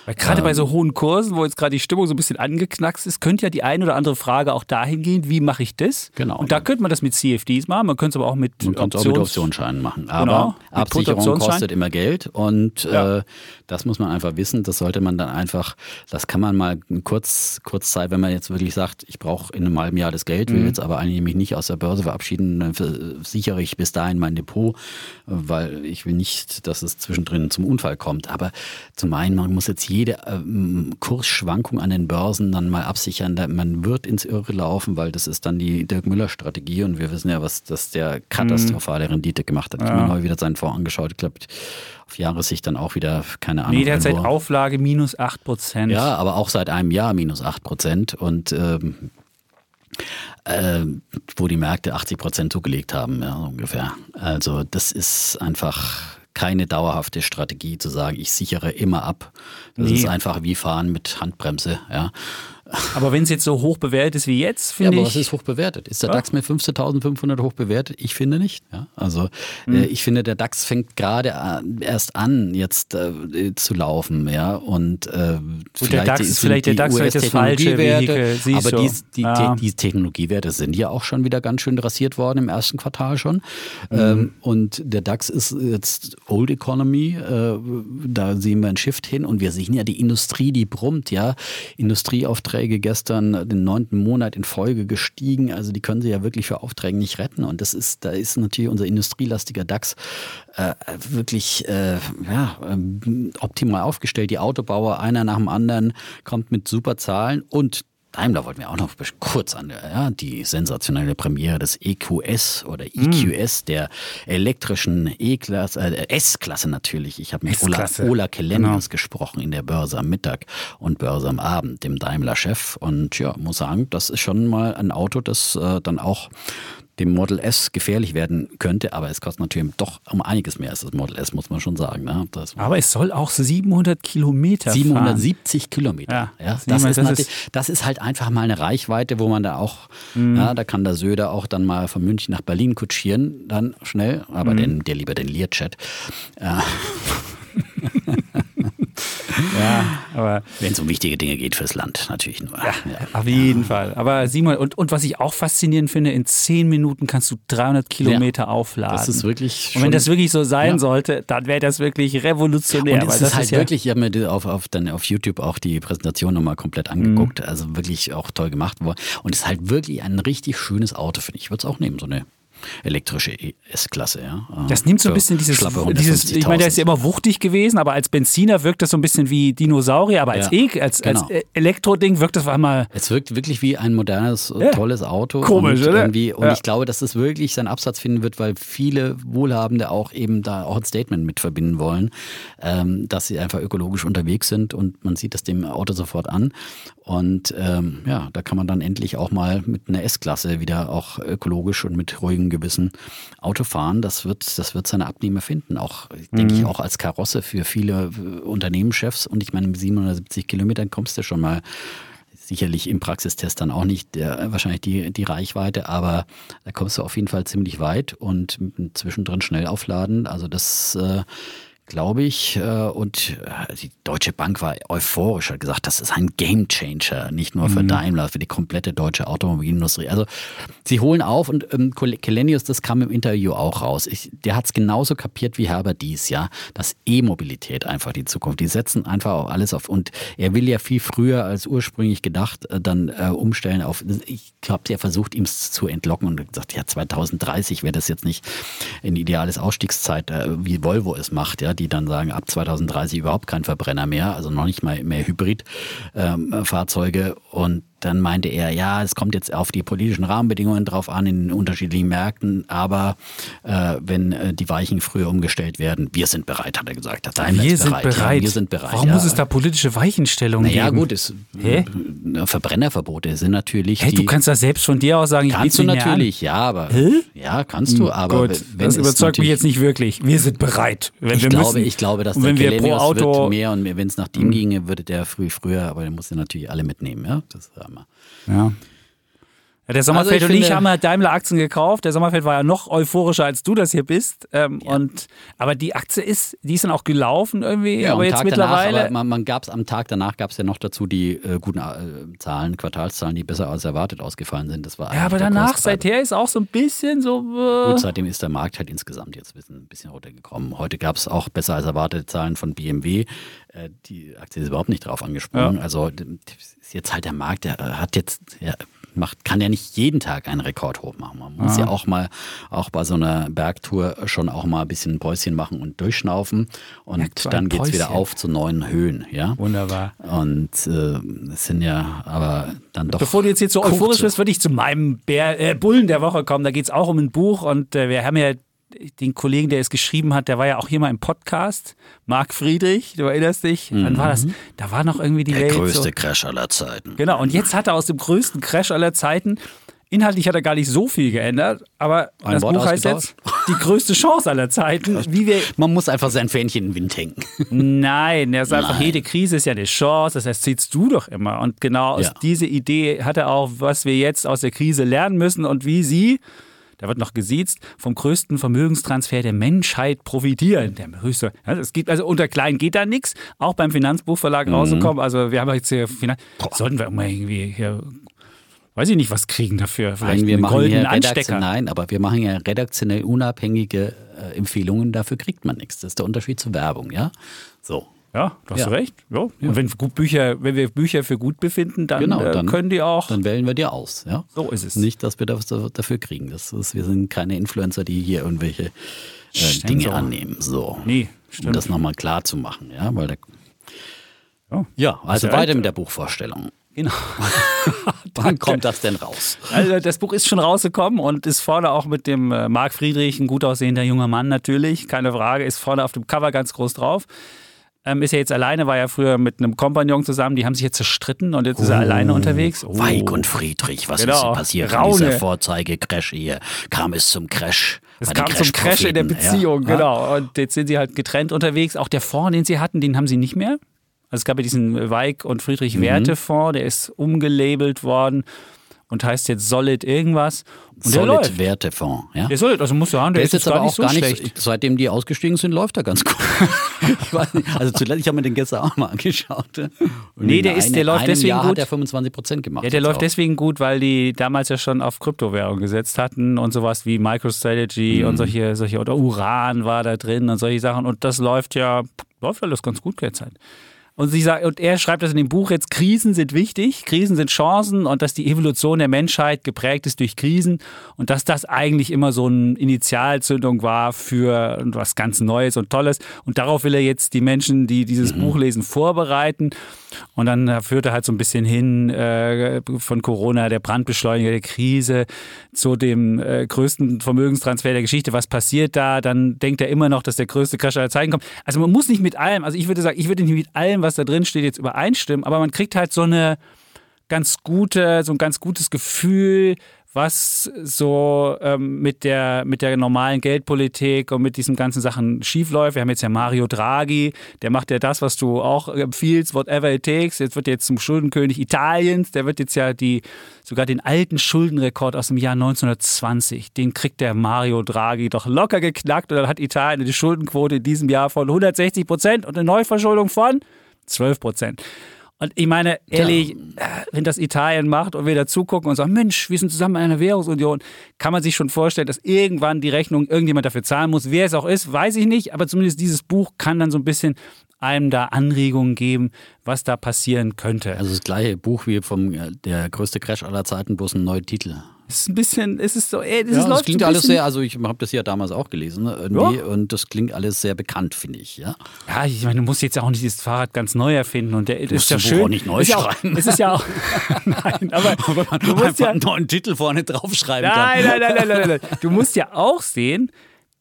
Weil gerade ähm, bei so hohen Kursen, wo jetzt gerade die Stimmung so ein bisschen angeknackst ist, könnte ja die eine oder andere Frage auch dahin gehen, wie mache ich das? Genau. Und da könnte man das mit CFDs machen, man könnte es aber auch mit, man Options auch mit Optionsscheinen machen. Aber genau, Absicherung kostet immer Geld und ja. äh, das muss man einfach wissen. Das sollte man dann einfach, das kann man mal kurz, kurz Zeit, wenn man jetzt wirklich sagt, ich brauche in einem halben Jahr das Geld, will mhm. jetzt aber eigentlich mich nicht aus der Börse verabschieden, dann sichere ich bis dahin mein Depot, weil ich will nicht, dass es zwischendrin zum Unfall kommt. Aber zum einen, man muss jetzt jede ähm, Kursschwankung an den Börsen dann mal absichern. Man wird ins Irre laufen, weil das ist dann die Dirk Müller-Strategie und wir wissen ja, was das der katastrophale mhm. Rendite gemacht hat. Ich habe mir heute wieder seinen Fonds angeschaut. Glaube, auf Jahressicht dann auch wieder, keine Ahnung. Nee, der hat seit Auflage minus 8 Prozent. Ja, aber auch seit einem Jahr minus 8 Prozent und ähm, äh, wo die Märkte 80 Prozent zugelegt haben, ja, ungefähr. Also das ist einfach keine dauerhafte Strategie zu sagen, ich sichere immer ab. Das nee. ist einfach wie fahren mit Handbremse. Ja. Aber wenn es jetzt so hoch bewertet ist wie jetzt, finde ja, aber ich. was ist hoch bewertet? Ist der ja? DAX mit 15.500 hoch bewertet? Ich finde nicht. Ja, also mhm. äh, ich finde, der DAX fängt gerade erst an, jetzt äh, zu laufen. Ja, und, äh, und der DAX ist vielleicht der DAX vielleicht das falsche Vehikel. Aber die, die, ja. die, Technologiewerte sind ja auch schon wieder ganz schön rasiert worden im ersten Quartal schon. Mhm. Ähm, und der DAX ist jetzt Old Economy. Äh, da sehen wir einen Shift hin und wir sehen ja die Industrie, die brummt. Ja, Industrieaufträge Aufträge gestern den neunten Monat in Folge gestiegen. Also die können sie ja wirklich für Aufträge nicht retten. Und das ist, da ist natürlich unser industrielastiger DAX äh, wirklich äh, ja, äh, optimal aufgestellt. Die Autobauer, einer nach dem anderen, kommt mit super Zahlen und Daimler wollten wir auch noch kurz an ja, die sensationelle Premiere des EQS oder EQS, mm. der elektrischen E-Klasse, äh, S-Klasse natürlich. Ich habe mit Ola, Ola Kelenius genau. gesprochen in der Börse am Mittag und Börse am Abend, dem Daimler-Chef. Und ja, muss sagen, das ist schon mal ein Auto, das äh, dann auch dem Model S gefährlich werden könnte, aber es kostet natürlich doch um einiges mehr als das Model S, muss man schon sagen. Ne? aber es soll auch 700 Kilometer 770 fahren. Kilometer. Ja, ja das, ist das, ist das, ist halt einfach mal eine Reichweite, wo man da auch, mhm. ja, da kann der Söder auch dann mal von München nach Berlin kutschieren, dann schnell, aber mhm. den, der lieber den Learjet. Äh. Ja, aber. Wenn es um wichtige Dinge geht fürs Land, natürlich nur. Ja, ja. auf jeden ja. Fall. Aber Simon, und, und was ich auch faszinierend finde, in zehn Minuten kannst du 300 Kilometer aufladen. Das ist wirklich. Und wenn das wirklich so sein sollte, dann wäre das wirklich revolutionär. Und es ist halt wirklich, ich habe mir auf, auf, dann auf YouTube auch die Präsentation nochmal komplett angeguckt. Mhm. Also wirklich auch toll gemacht worden. Und es ist halt wirklich ein richtig schönes Auto, finde ich. Ich würde es auch nehmen, so eine elektrische S-Klasse. Ja. Das nimmt so ein bisschen dieses, dieses ich meine, der ist ja immer wuchtig gewesen, aber als Benziner wirkt das so ein bisschen wie Dinosaurier, aber als, ja, e als, genau. als Elektroding wirkt das einmal. Es wirkt wirklich wie ein modernes, ja. tolles Auto. Komisch, und oder? Und ja. ich glaube, dass es wirklich seinen Absatz finden wird, weil viele Wohlhabende auch eben da auch ein Statement mit verbinden wollen, ähm, dass sie einfach ökologisch unterwegs sind und man sieht das dem Auto sofort an. Und ähm, ja, da kann man dann endlich auch mal mit einer S-Klasse wieder auch ökologisch und mit ruhigem Gewissen Auto fahren. Das wird, das wird seine Abnehmer finden. Auch, mhm. denke ich, auch als Karosse für viele äh, Unternehmenschefs. Und ich meine, mit 770 Kilometern kommst du schon mal sicherlich im Praxistest dann auch nicht der, wahrscheinlich die, die Reichweite, aber da kommst du auf jeden Fall ziemlich weit und zwischendrin schnell aufladen. Also das äh, glaube ich. Äh, und äh, die Deutsche Bank war euphorisch, hat gesagt, das ist ein Gamechanger, nicht nur für mhm. Daimler, für die komplette deutsche Automobilindustrie. Also sie holen auf und ähm, Kelenius, das kam im Interview auch raus. Ich, der hat es genauso kapiert wie Herbert Dies, ja, dass E-Mobilität einfach die Zukunft. Die setzen einfach auch alles auf und er will ja viel früher als ursprünglich gedacht äh, dann äh, umstellen auf. Ich habe ja versucht, ihm zu entlocken und gesagt, ja 2030 wäre das jetzt nicht ein ideales Ausstiegszeit, äh, wie Volvo es macht, ja die dann sagen, ab 2030 überhaupt kein Verbrenner mehr, also noch nicht mal mehr Hybridfahrzeuge. Ähm, und dann meinte er, ja, es kommt jetzt auf die politischen Rahmenbedingungen drauf an in den unterschiedlichen Märkten, aber äh, wenn äh, die Weichen früher umgestellt werden, wir sind bereit, hat er gesagt. Hat wir sind bereit. bereit. Ja, wir sind bereit. Warum ja. muss es da politische Weichenstellungen naja, geben? Ja gut, es, Hä? Verbrennerverbote sind natürlich. Hey, du kannst das selbst von dir aus sagen. Ich kannst du natürlich, ja, aber Hä? ja, kannst du. Aber Gut, wenn das überzeugt mich jetzt nicht wirklich. Wir sind bereit. Wenn ich wir glaube, müssen. ich glaube, dass der wenn pro Auto wird mehr und wenn es nach dem hm. ginge, würde der früh früher, aber der muss ja natürlich alle mitnehmen, ja. Das haben wir. Ja. Ja, der Sommerfeld also ich und ich haben ja Daimler-Aktien gekauft. Der Sommerfeld war ja noch euphorischer, als du das hier bist. Ähm, ja. und, aber die Aktie ist, die ist dann auch gelaufen irgendwie. Ja, aber jetzt Tag mittlerweile. Danach, aber man, man gab's, am Tag danach gab es ja noch dazu die äh, guten äh, Zahlen, Quartalszahlen, die besser als erwartet ausgefallen sind. Das war ja, aber danach, seither ist auch so ein bisschen so. Äh Gut, seitdem ist der Markt halt insgesamt jetzt ein bisschen runtergekommen. Heute gab es auch besser als erwartete Zahlen von BMW. Äh, die Aktie ist überhaupt nicht drauf angesprungen. Ja. Also ist jetzt halt der Markt, der hat jetzt. Ja, macht, kann ja nicht jeden Tag einen Rekord hochmachen. Man muss ja. ja auch mal, auch bei so einer Bergtour schon auch mal ein bisschen ein Päuschen machen und durchschnaufen. Und ja, dann geht es wieder auf zu neuen Höhen. Ja? Wunderbar. Und äh, es sind ja aber dann doch. Bevor du jetzt, jetzt so euphorisch bist, würde ich zu meinem Bär, äh, Bullen der Woche kommen. Da geht es auch um ein Buch und äh, wir haben ja den Kollegen, der es geschrieben hat, der war ja auch hier mal im Podcast. Marc Friedrich, du erinnerst dich? Mhm. Wann war das? Da war noch irgendwie die der Welt. Der größte so. Crash aller Zeiten. Genau, und jetzt hat er aus dem größten Crash aller Zeiten Inhaltlich hat er gar nicht so viel geändert, aber Ein das Wort Buch heißt jetzt die größte Chance aller Zeiten. Wie wir Man muss einfach sein Fähnchen in den Wind hängen. Nein, er ist einfach, jede Krise ist ja eine Chance, das erzählst du doch immer. Und genau aus ja. dieser Idee hat er auch, was wir jetzt aus der Krise lernen müssen und wie sie da wird noch gesiezt, vom größten Vermögenstransfer der Menschheit profitieren. Der höchste. Ja, es gibt, also unter klein geht da nichts, auch beim Finanzbuchverlag mhm. rausgekommen. Also wir haben jetzt hier, sollten wir mal irgendwie hier weiß ich nicht, was kriegen dafür. Vielleicht Nein, wir machen goldenen Anstecker. Nein, aber wir machen ja redaktionell unabhängige äh, Empfehlungen, dafür kriegt man nichts. Das ist der Unterschied zur Werbung, ja? So. Ja, du hast ja. recht. Ja. Und wenn, gut Bücher, wenn wir Bücher für gut befinden, dann, genau, äh, dann, können die auch. Dann wählen wir die aus. Ja? So ist es. Nicht, dass wir das dafür kriegen. Das ist, wir sind keine Influencer, die hier irgendwelche äh, Dinge so. annehmen. So. Nee, stimmt. Um das nochmal klar zu machen. Ja, Weil der, oh. ja also weiter mit der Buchvorstellung. Genau. Wann kommt das denn raus? Also das Buch ist schon rausgekommen und ist vorne auch mit dem äh, Marc Friedrich, ein gut aussehender junger Mann natürlich, keine Frage, ist vorne auf dem Cover ganz groß drauf. Ähm, ist er jetzt alleine, war ja früher mit einem Kompagnon zusammen, die haben sich jetzt zerstritten und jetzt oh, ist er oh, alleine unterwegs. Oh. Weig und Friedrich, was genau. ist passiert Raune. in dieser Vorzeige-Crash hier? Kam es zum Crash? Es kam zum Crash in der Beziehung, ja. genau. Und jetzt sind sie halt getrennt unterwegs. Auch der Fonds, den sie hatten, den haben sie nicht mehr. Also es gab ja diesen Weig und Friedrich mhm. Werte Fonds, der ist umgelabelt worden und heißt jetzt Solid irgendwas. Und Solid Wertefonds, ja. Der Solid, also muss sagen, der, der ist, jetzt aber auch so gar nicht, schlecht. seitdem die ausgestiegen sind, läuft er ganz gut. ich also zuletzt, ich habe mir den gestern auch mal angeschaut. Und nee, der, ist, der läuft deswegen Jahr gut. hat er 25 Prozent gemacht. Ja, der läuft auch. deswegen gut, weil die damals ja schon auf Kryptowährung gesetzt hatten und sowas wie MicroStrategy mhm. und solche, solche, oder Uran war da drin und solche Sachen. Und das läuft ja, läuft alles ganz gut derzeit. Und, sie sagt, und er schreibt das in dem Buch jetzt, Krisen sind wichtig, Krisen sind Chancen und dass die Evolution der Menschheit geprägt ist durch Krisen und dass das eigentlich immer so eine Initialzündung war für was ganz Neues und Tolles. Und darauf will er jetzt die Menschen, die dieses mhm. Buch lesen, vorbereiten. Und dann äh, führt er halt so ein bisschen hin äh, von Corona, der Brandbeschleuniger der Krise, zu dem äh, größten Vermögenstransfer der Geschichte. Was passiert da? Dann denkt er immer noch, dass der größte Crash aller Zeiten kommt. Also man muss nicht mit allem, also ich würde sagen, ich würde nicht mit allem, was da drin steht, jetzt übereinstimmen, aber man kriegt halt so eine ganz gute, so ein ganz gutes Gefühl, was so ähm, mit, der, mit der normalen Geldpolitik und mit diesen ganzen Sachen schiefläuft. Wir haben jetzt ja Mario Draghi, der macht ja das, was du auch empfiehlst, whatever it takes. Jetzt wird jetzt zum Schuldenkönig Italiens. Der wird jetzt ja die, sogar den alten Schuldenrekord aus dem Jahr 1920, den kriegt der Mario Draghi doch locker geknackt. Und dann hat Italien eine Schuldenquote in diesem Jahr von 160 Prozent und eine Neuverschuldung von 12 Prozent. Und ich meine, ehrlich, ja. wenn das Italien macht und wir da zugucken und sagen, Mensch, wir sind zusammen in einer Währungsunion, kann man sich schon vorstellen, dass irgendwann die Rechnung irgendjemand dafür zahlen muss. Wer es auch ist, weiß ich nicht, aber zumindest dieses Buch kann dann so ein bisschen einem da Anregungen geben, was da passieren könnte. Also das gleiche Buch wie vom äh, der größte Crash aller Zeiten, bloß ein neuer Titel. Es ist ein bisschen, es ist so, ey, das, ja, das klingt alles sehr, also ich habe das ja damals auch gelesen, ne, irgendwie, ja. und das klingt alles sehr bekannt, finde ich, ja. Ja, ich meine, du musst jetzt auch nicht das Fahrrad ganz neu erfinden und der du ist ja schön. Auch nicht neu ist schreiben. Auch, es ist ja auch, nein, aber, du musst ja einen neuen Titel vorne draufschreiben nein, kann. Nein, nein, nein, nein, nein, nein. Du musst ja auch sehen,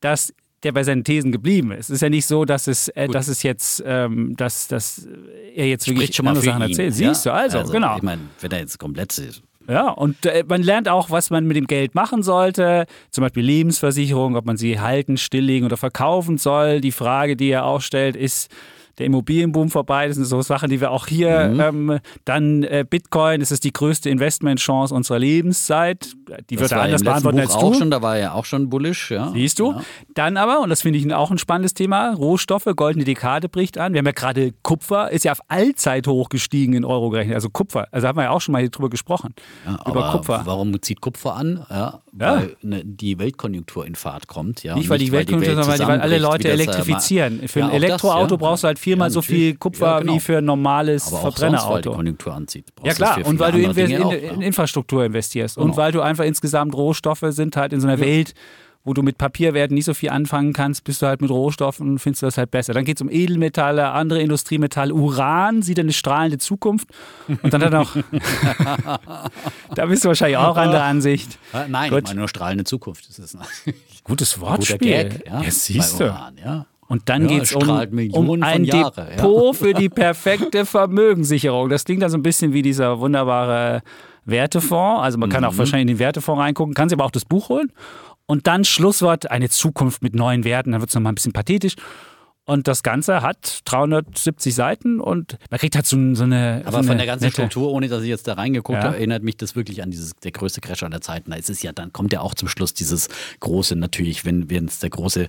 dass der bei seinen Thesen geblieben ist. Es ist ja nicht so, dass es, äh, dass es jetzt, ähm, dass, dass er jetzt wirklich schon mal andere Sachen erzählt. Ja? Siehst du, also, also, genau. Ich meine, wenn er jetzt komplett ist. Ja, und äh, man lernt auch, was man mit dem Geld machen sollte. Zum Beispiel Lebensversicherung, ob man sie halten, stilllegen oder verkaufen soll. Die Frage, die er auch stellt, ist, der Immobilienboom vorbei. Das sind so Sachen, die wir auch hier mhm. ähm, dann äh, Bitcoin, das ist die größte Investmentchance unserer Lebenszeit. Die das wird er anders beantworten Buch als du. Auch schon, da war er auch schon bullish, ja. Siehst du? Ja. Dann aber, und das finde ich auch ein spannendes Thema, Rohstoffe, goldene Dekade bricht an. Wir haben ja gerade Kupfer, ist ja auf Allzeit hoch gestiegen in Euro gerechnet. Also Kupfer, also haben wir ja auch schon mal drüber gesprochen. Ja, über Kupfer. Warum zieht Kupfer an? Ja, weil ne, die Weltkonjunktur in Fahrt kommt. Ja, nicht, weil die Weltkonjunktur, sondern weil, alle Leute elektrifizieren. Für ein Elektroauto das, brauchst du halt viermal ja, so viel Kupfer ja, genau. wie für ein normales Aber Verbrennerauto. Sonst, weil die Konjunktur anzieht. Ja klar, und weil du in, in, in, Infrastruktur investierst genau. und weil du einfach insgesamt Rohstoffe sind halt in so einer ja. Welt, wo du mit Papierwerten nicht so viel anfangen kannst, bist du halt mit Rohstoffen und findest du das halt besser. Dann geht es um Edelmetalle, andere Industriemetalle, Uran sieht eine strahlende Zukunft. Und dann hat noch, da bist du wahrscheinlich auch an der Ansicht. Nein, Gut. ich meine nur strahlende Zukunft. Das ist Gutes Wortspiel. Gag, ja, ja siehst du. Uran, ja. Und dann ja, geht es um, um ein Jahre, Depot ja. für die perfekte Vermögenssicherung. Das klingt dann so ein bisschen wie dieser wunderbare Wertefonds. Also man kann mhm. auch wahrscheinlich in den Wertefonds reingucken, kann sich aber auch das Buch holen. Und dann Schlusswort, eine Zukunft mit neuen Werten. Dann wird es nochmal ein bisschen pathetisch. Und das Ganze hat 370 Seiten und man kriegt halt so, so eine. Aber so von der ganzen nette, Struktur, ohne dass ich jetzt da reingeguckt ja. habe, erinnert mich das wirklich an dieses der größte Crash aller Zeiten. Da ist es ja, dann kommt ja auch zum Schluss dieses große, natürlich, wenn es der große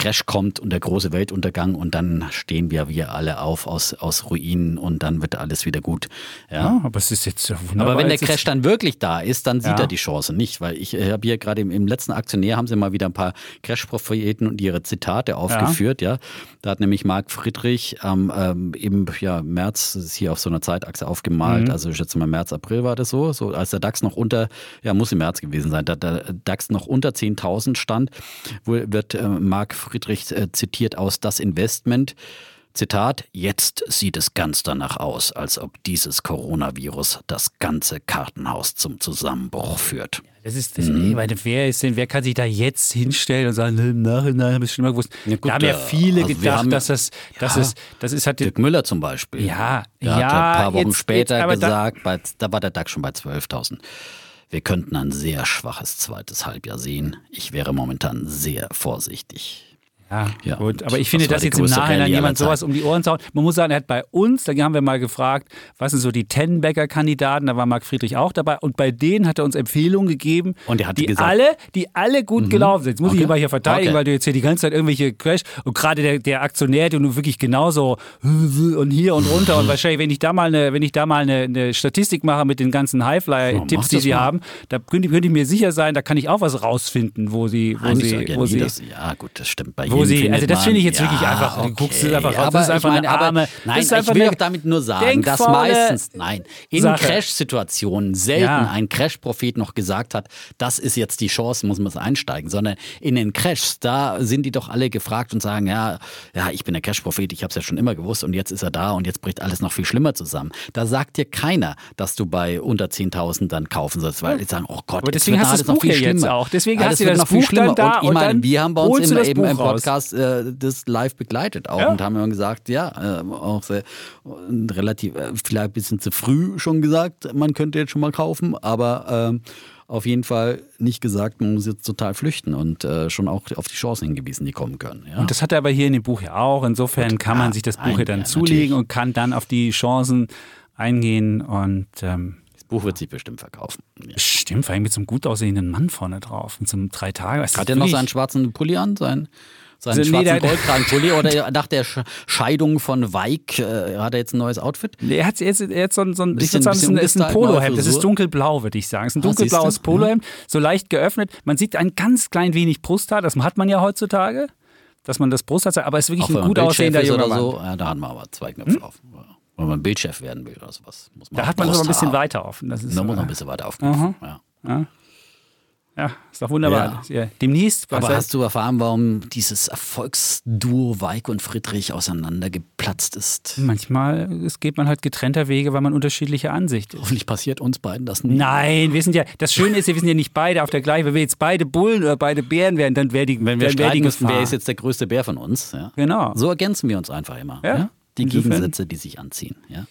Crash kommt und der große Weltuntergang und dann stehen wir wir alle auf aus, aus Ruinen und dann wird alles wieder gut. Ja, ja aber es ist jetzt wunderbar. Aber wenn der Crash dann wirklich da ist, dann sieht ja. er die Chance nicht, weil ich habe hier gerade im, im, letzten Aktionär haben sie mal wieder ein paar Crash-Propheten und ihre Zitate aufgeführt. Ja. ja. Da hat nämlich Marc Friedrich ähm, ähm, im ja, März, ist hier auf so einer Zeitachse aufgemalt, mhm. also ich schätze mal März, April war das so, so als der DAX noch unter, ja muss im März gewesen sein, da der DAX noch unter 10.000 stand, wo wird äh, Marc Friedrich äh, zitiert aus Das Investment. Zitat, jetzt sieht es ganz danach aus, als ob dieses Coronavirus das ganze Kartenhaus zum Zusammenbruch führt. Das ist, das, mhm. meine, wer ist denn, wer kann sich da jetzt hinstellen und sagen, im Nachhinein habe ich schon mal gewusst. Ja, gut, da haben ja viele also gedacht, dass das, dass ja, es, das ist halt. Dirk Müller zum Beispiel. Ja, der ja. Hat ein paar Wochen jetzt, später jetzt, gesagt, da, bei, da war der DAX schon bei 12.000. Wir könnten ein sehr schwaches zweites Halbjahr sehen. Ich wäre momentan sehr vorsichtig. Ja, ja, gut. Aber ich finde, dass jetzt im Nachhinein jemand sowas um die Ohren zaut. Man muss sagen, er hat bei uns, da haben wir mal gefragt, was sind so die Tenbäcker-Kandidaten, da war Marc Friedrich auch dabei. Und bei denen hat er uns Empfehlungen gegeben, und er hat die gesagt, alle, die alle gut mhm. gelaufen sind. Jetzt muss okay. ich immer hier verteidigen, okay. weil du jetzt hier die ganze Zeit irgendwelche Crash und gerade der, der Aktionär, der nur wirklich genauso und hier und runter und wahrscheinlich, wenn ich da mal eine, wenn ich da mal eine, eine Statistik mache mit den ganzen Highflyer-Tipps, die sie mal. haben, da könnte, könnte, ich mir sicher sein, da kann ich auch was rausfinden, wo sie, wo Nein, sie, wo sie, das, ja gut, das stimmt bei jedem Josi, also das finde ich jetzt ja, wirklich einfach, okay. du guckst es einfach raus, aber das ist einfach meine, eine arme, Nein, ich will damit nur sagen, dass meistens, nein, in Crash-Situationen selten ja. ein Crash-Prophet noch gesagt hat, das ist jetzt die Chance, muss man einsteigen, sondern in den Crashs, da sind die doch alle gefragt und sagen, ja, ja, ich bin der Crash-Prophet, ich habe es ja schon immer gewusst und jetzt ist er da und jetzt bricht alles noch viel schlimmer zusammen. Da sagt dir keiner, dass du bei unter 10.000 dann kaufen sollst, weil die sagen, oh Gott, aber deswegen hast du das Buch hier jetzt auch. Deswegen hast du das noch Buch viel schlimmer. da und ich meine, wir haben bei uns im, eben im Podcast äh, das live begleitet auch ja. und haben immer gesagt, ja, äh, auch sehr, relativ, äh, vielleicht ein bisschen zu früh schon gesagt, man könnte jetzt schon mal kaufen, aber äh, auf jeden Fall nicht gesagt, man muss jetzt total flüchten und äh, schon auch auf die Chancen hingewiesen, die kommen können. Ja? Und das hat er aber hier in dem Buch ja auch. Insofern kann man sich das Buch ja dann zulegen und kann dann auf die Chancen eingehen und ähm, Buch wird sich bestimmt verkaufen. Ja. Stimmt, vor allem mit so einem gut aussehenden Mann vorne drauf, mit so einem drei Tage. Hat er noch seinen schwarzen Pulli an, seinen, seinen also, schwarzen nee, Goldkragenpulli oder nach der Scheidung von Weik äh, hat er jetzt ein neues Outfit? Nee, er hat jetzt, hat so, so ein, bisschen, ich würde sagen, ist ein, Polohemd. Das ist dunkelblau, würde ich sagen. Es ist ein ah, dunkelblaues Polohemd, so leicht geöffnet. Man sieht ein ganz klein wenig Brusthaar, das hat man ja heutzutage dass man das Brusthaar hat, aber es ist wirklich Auch ein gut aussehender junger Mann. So, ja, da haben wir aber zwei Knöpfe hm? drauf. Wenn man Bildchef werden will oder sowas. Muss man da hat man noch ein bisschen weiter offen. Das ist, da muss man ein bisschen weiter aufknüpfen. Ja. ja. Ja, ist doch wunderbar. Ja. Demnächst. Aber hast du erfahren, warum dieses Erfolgsduo Weik und Friedrich auseinandergeplatzt ist? Manchmal es geht man halt getrennter Wege, weil man unterschiedliche Ansichten ist. Hoffentlich passiert uns beiden das nicht. Nein, wir sind ja, das Schöne ist, wir sind ja nicht beide auf der gleichen. Wenn wir jetzt beide Bullen oder beide Bären wären, dann wäre die. Wenn wir streiten müssten, wer ist jetzt der größte Bär von uns? Ja? Genau. So ergänzen wir uns einfach immer. Ja. ja? Die Insofern. Gegensätze, die sich anziehen. Ja?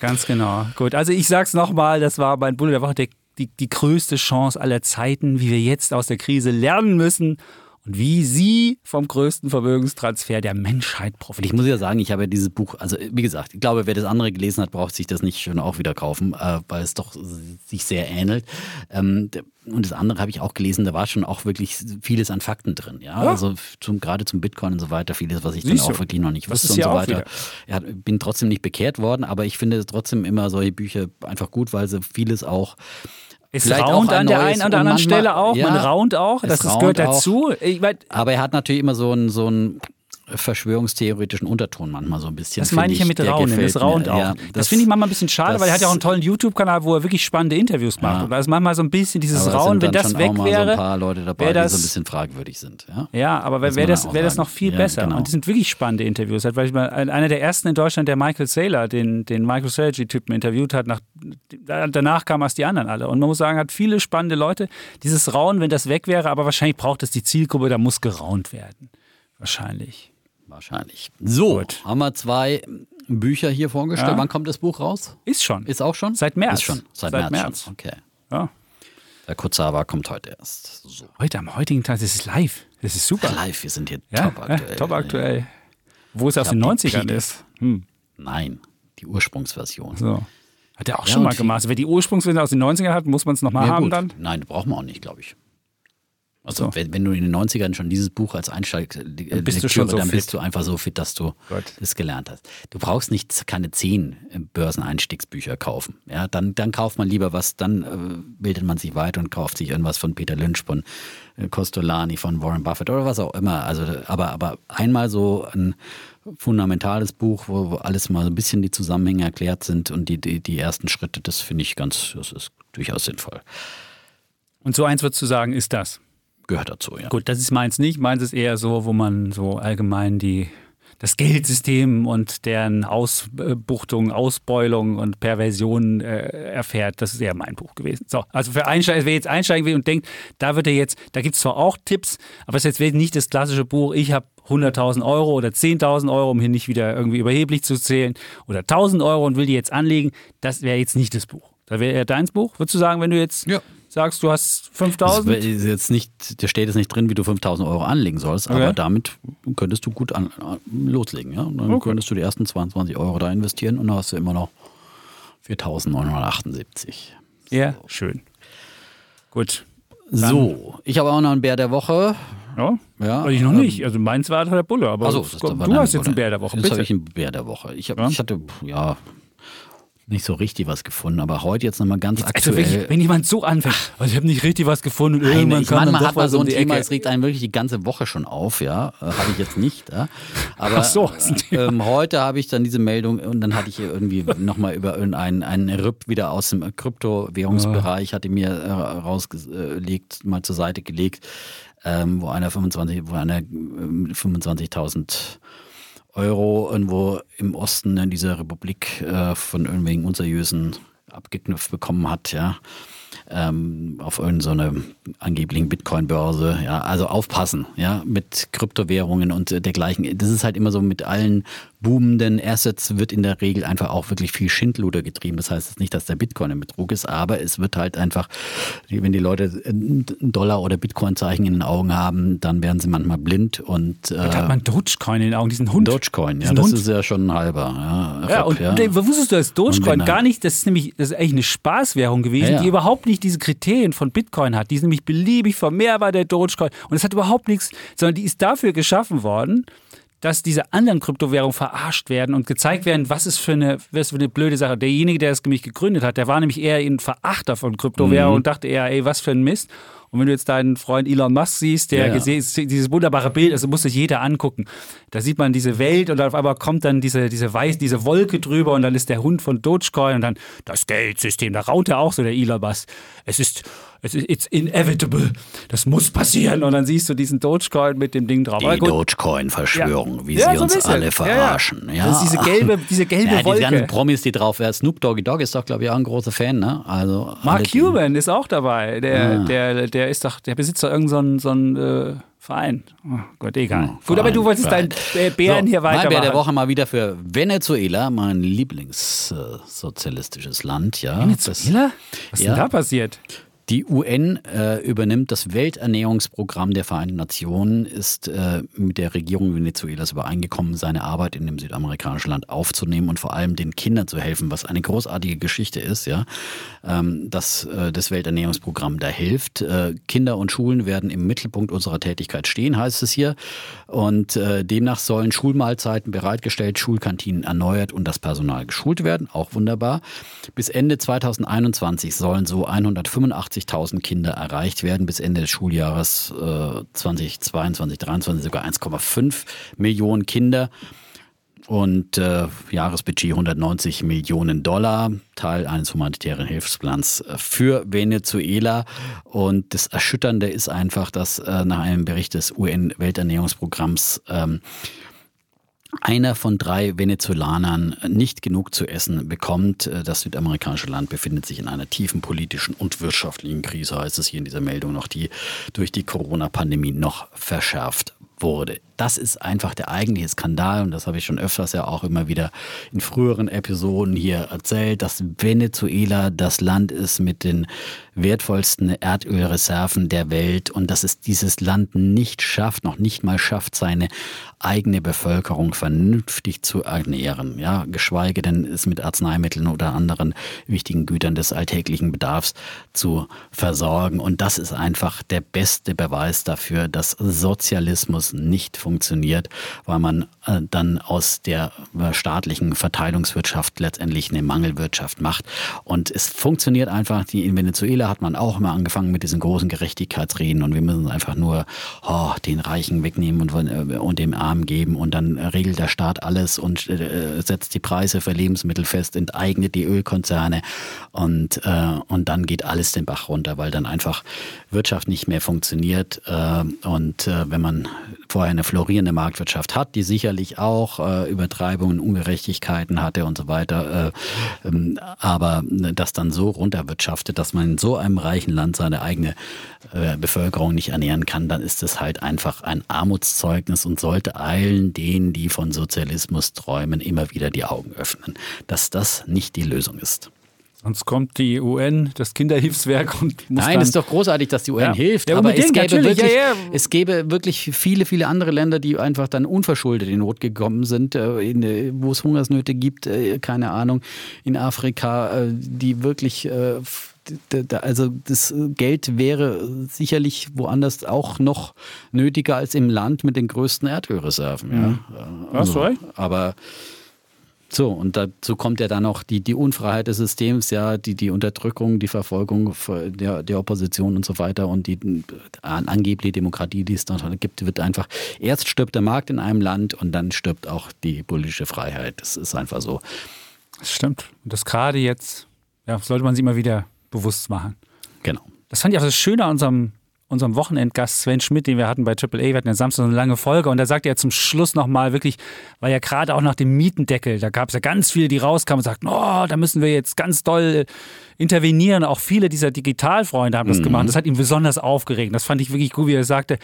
Ganz genau. Gut, also ich sag's nochmal, das war mein Bulle der Woche, der, die, die größte Chance aller Zeiten, wie wir jetzt aus der Krise lernen müssen und wie sie vom größten Vermögenstransfer der Menschheit profitieren. Ich muss ja sagen, ich habe ja dieses Buch, also wie gesagt, ich glaube, wer das andere gelesen hat, braucht sich das nicht schon auch wieder kaufen, äh, weil es doch sich sehr ähnelt. Ähm, und das andere habe ich auch gelesen, da war schon auch wirklich vieles an Fakten drin. Ja, ja. also zum, gerade zum Bitcoin und so weiter, vieles, was ich dann auch wirklich noch nicht wusste und so weiter. Ja, bin trotzdem nicht bekehrt worden, aber ich finde trotzdem immer solche Bücher einfach gut, weil sie vieles auch es raunt an der einen oder anderen Stelle auch, ja, man raunt auch, das, das gehört dazu. Ich mein, aber er hat natürlich immer so ein, so ein verschwörungstheoretischen Unterton manchmal so ein bisschen. Das meine ich ja mit Raunen, das raunt auch. Ja, das, das finde ich manchmal ein bisschen schade, weil er hat ja auch einen tollen YouTube-Kanal, wo er wirklich spannende Interviews macht. Ja. Und da ist manchmal so ein bisschen dieses Raunen, wenn das weg wäre. So ein paar Leute dabei, das, die so ein bisschen fragwürdig sind. Ja, ja aber wäre das, wär das noch viel ja, besser. Genau. Und die sind wirklich spannende Interviews. Weil ich mal, einer der ersten in Deutschland, der Michael Saylor, den, den MicroStrategy-Typen interviewt hat, nach, danach kamen erst die anderen alle. Und man muss sagen, hat viele spannende Leute. Dieses Raunen, wenn das weg wäre, aber wahrscheinlich braucht es die Zielgruppe, da muss geraunt werden. Wahrscheinlich. Wahrscheinlich. So, Gut. haben wir zwei Bücher hier vorgestellt. Ja. Wann kommt das Buch raus? Ist schon. Ist auch schon? Seit März. Ist schon. Seit, Seit März, März. Schon. Okay. Ja. Der Kurzhaber kommt heute erst. So. Heute, am heutigen Tag, das ist live. Das ist super. Live, wir sind hier ja, top aktuell. Ja, top aktuell. Wo es aus den 90ern ist. Hm. Nein, die Ursprungsversion. So. Hat er auch schon mal gemacht. Also, wer die Ursprungsversion aus den 90ern hat, muss man es nochmal haben dann? Nein, braucht man auch nicht, glaube ich. Also so. wenn, wenn, du in den 90ern schon dieses Buch als Einsteig äh, dann bist, du so dann bist du einfach so fit, dass du das gelernt hast. Du brauchst nicht keine zehn äh, Börseneinstiegsbücher kaufen. Ja, dann, dann kauft man lieber was, dann äh, bildet man sich weiter und kauft sich irgendwas von Peter Lynch, von äh, Costolani, von Warren Buffett oder was auch immer. Also, aber, aber einmal so ein fundamentales Buch, wo, wo alles mal so ein bisschen die Zusammenhänge erklärt sind und die, die, die ersten Schritte, das finde ich ganz, das ist durchaus sinnvoll. Und so eins würdest du sagen, ist das? Gehört dazu, ja. Gut, das ist meins nicht. Meins ist eher so, wo man so allgemein die das Geldsystem und deren Ausbuchtung, Ausbeulung und Perversion äh, erfährt. Das ist eher mein Buch gewesen. So, also für Einsteiger, wer jetzt einsteigen will und denkt, da wird er jetzt, da gibt es zwar auch Tipps, aber es ist jetzt nicht das klassische Buch, ich habe 100.000 Euro oder 10.000 Euro, um hier nicht wieder irgendwie überheblich zu zählen, oder 1.000 Euro und will die jetzt anlegen. Das wäre jetzt nicht das Buch. Da wäre eher deins Buch. Würdest du sagen, wenn du jetzt ja sagst, du hast 5000? Jetzt nicht, da steht es nicht drin, wie du 5000 Euro anlegen sollst, okay. aber damit könntest du gut an, loslegen. Ja? Und dann okay. könntest du die ersten 22 Euro da investieren und dann hast du immer noch 4978. Ja, so. schön. Gut. Dann. So, ich habe auch noch einen Bär der Woche. Ja, ja ich noch ähm, nicht. Also meins war der Bulle, aber so, du hast jetzt einen Bär der Woche. Jetzt habe ich einen Bär der Woche. Ich, hab, ja? ich hatte, ja, nicht so richtig was gefunden, aber heute jetzt nochmal ganz jetzt, also aktuell. Also wenn, wenn, jemand so anfängt, also ich habe nicht richtig was gefunden, Nein, irgendwann ich kann man hat mal so ein Thema, es regt einen wirklich die ganze Woche schon auf, ja, äh, habe ich jetzt nicht, ja. aber Ach so, ähm, heute habe ich dann diese Meldung und dann hatte ich hier irgendwie nochmal über irgendeinen einen RIP wieder aus dem Kryptowährungsbereich, hatte mir äh, rausgelegt, mal zur Seite gelegt, ähm, wo einer 25, wo einer 25.000 äh, Euro irgendwo im Osten in dieser Republik äh, von irgendwelchen unseriösen abgeknüpft bekommen hat, ja ähm, auf irgendeine so angeblichen Bitcoin-Börse. Ja, also aufpassen, ja, mit Kryptowährungen und dergleichen. Das ist halt immer so mit allen boomenden Assets wird in der Regel einfach auch wirklich viel Schindluder getrieben. Das heißt nicht, dass der Bitcoin ein Betrug ist, aber es wird halt einfach, wenn die Leute ein Dollar- oder Bitcoin-Zeichen in den Augen haben, dann werden sie manchmal blind und. Äh, hat man Dogecoin in den Augen, diesen Hund? Dogecoin, ja, das Hund. ist ja schon ein halber. Ja, ja und ja. wusstest du, dass Dogecoin gar nicht, das ist nämlich, das ist eigentlich eine Spaßwährung gewesen, ja, ja. die überhaupt nicht diese Kriterien von Bitcoin hat. Die ist nämlich beliebig vermehrbar, der Dogecoin. Und es hat überhaupt nichts, sondern die ist dafür geschaffen worden, dass diese anderen Kryptowährungen verarscht werden und gezeigt werden, was ist für eine, was für eine blöde Sache. Derjenige, der es nämlich gegründet hat, der war nämlich eher ein Verachter von Kryptowährungen mhm. und dachte eher, ey, was für ein Mist. Und wenn du jetzt deinen Freund Elon Musk siehst, der ja, ja. dieses wunderbare Bild, also muss sich jeder angucken. Da sieht man diese Welt und auf einmal kommt dann diese, diese Weiß, diese Wolke drüber und dann ist der Hund von Dogecoin und dann das Geldsystem. Da raut er auch so der Elon Musk. Es ist es ist it's inevitable. Das muss passieren. Und dann siehst du diesen Dogecoin mit dem Ding drauf. Die Dogecoin-Verschwörung, ja. wie ja, sie so uns alle verarschen. Ja, Das ist diese gelbe, diese gelbe ja, Wolke. Die ganzen Promis, die drauf wären. Snoop Doggy Dogg ist doch, glaube ich, auch ein großer Fan. Ne? Also Mark Cuban ist auch dabei. Der, ah. der, der ist doch, der besitzt doch irgendeinen so einen, so einen äh, Verein. Oh Gott, egal. Oh, Gut, aber du wolltest deinen Bären so, hier weiter. Mein Bär der Woche mal wieder für Venezuela, mein Lieblingssozialistisches äh, Land. Ja. Venezuela? Was ist ja. denn da passiert? Die UN äh, übernimmt das Welternährungsprogramm der Vereinten Nationen, ist äh, mit der Regierung Venezuelas übereingekommen, seine Arbeit in dem südamerikanischen Land aufzunehmen und vor allem den Kindern zu helfen, was eine großartige Geschichte ist, ja, ähm, dass äh, das Welternährungsprogramm da hilft. Äh, Kinder und Schulen werden im Mittelpunkt unserer Tätigkeit stehen, heißt es hier. Und äh, demnach sollen Schulmahlzeiten bereitgestellt, Schulkantinen erneuert und das Personal geschult werden, auch wunderbar. Bis Ende 2021 sollen so 185 80.000 Kinder erreicht werden bis Ende des Schuljahres äh, 2022, 2023 sogar 1,5 Millionen Kinder und äh, Jahresbudget 190 Millionen Dollar, Teil eines humanitären Hilfsplans äh, für Venezuela. Und das Erschütternde ist einfach, dass äh, nach einem Bericht des UN-Welternährungsprogramms ähm, einer von drei Venezolanern nicht genug zu essen bekommt. Das südamerikanische Land befindet sich in einer tiefen politischen und wirtschaftlichen Krise, heißt es hier in dieser Meldung noch, die durch die Corona-Pandemie noch verschärft wurde. Das ist einfach der eigentliche Skandal und das habe ich schon öfters ja auch immer wieder in früheren Episoden hier erzählt, dass Venezuela das Land ist mit den wertvollsten Erdölreserven der Welt und dass es dieses Land nicht schafft, noch nicht mal schafft, seine eigene Bevölkerung vernünftig zu ernähren, ja, geschweige denn es mit Arzneimitteln oder anderen wichtigen Gütern des alltäglichen Bedarfs zu versorgen. Und das ist einfach der beste Beweis dafür, dass Sozialismus nicht funktioniert, weil man dann aus der äh, staatlichen Verteilungswirtschaft letztendlich eine Mangelwirtschaft macht. Und es funktioniert einfach. In Venezuela hat man auch immer angefangen mit diesen großen Gerechtigkeitsreden und wir müssen einfach nur oh, den Reichen wegnehmen und, äh, und dem Armen geben und dann regelt der Staat alles und äh, setzt die Preise für Lebensmittel fest, enteignet die Ölkonzerne und, äh, und dann geht alles den Bach runter, weil dann einfach Wirtschaft nicht mehr funktioniert. Äh, und wenn man vorher eine florierende Marktwirtschaft hat, die sicherlich auch äh, Übertreibungen, Ungerechtigkeiten hatte und so weiter, äh, ähm, aber äh, das dann so runterwirtschaftet, dass man in so einem reichen Land seine eigene äh, Bevölkerung nicht ernähren kann, dann ist es halt einfach ein Armutszeugnis und sollte allen denen, die von Sozialismus träumen, immer wieder die Augen öffnen, dass das nicht die Lösung ist. Sonst kommt die UN, das Kinderhilfswerk und muss Nein, es ist doch großartig, dass die UN ja. hilft. Ja, aber es gäbe, wirklich, ja, es gäbe wirklich viele, viele andere Länder, die einfach dann unverschuldet in Not gekommen sind, äh, in, wo es Hungersnöte gibt, äh, keine Ahnung, in Afrika, äh, die wirklich also das Geld wäre sicherlich woanders auch noch nötiger als im Land mit den größten Erdölreserven. Ja. Mhm. Also, aber So, und dazu kommt ja dann noch die, die Unfreiheit des Systems, ja, die, die Unterdrückung, die Verfolgung der, der Opposition und so weiter und die angebliche Demokratie, die es dort gibt, wird einfach, erst stirbt der Markt in einem Land und dann stirbt auch die politische Freiheit. Das ist einfach so. Das stimmt. Und das gerade jetzt, ja, sollte man sich immer wieder bewusst machen. Genau. Das fand ich auch das Schöne an unserem unserem Wochenendgast Sven Schmidt, den wir hatten bei AAA, wir hatten ja Samstag eine lange Folge und da sagte er zum Schluss nochmal wirklich, weil ja gerade auch nach dem Mietendeckel, da gab es ja ganz viele, die rauskamen und sagten, oh, da müssen wir jetzt ganz doll intervenieren. Auch viele dieser Digitalfreunde haben das mhm. gemacht. Das hat ihn besonders aufgeregt. Das fand ich wirklich gut, wie er sagte,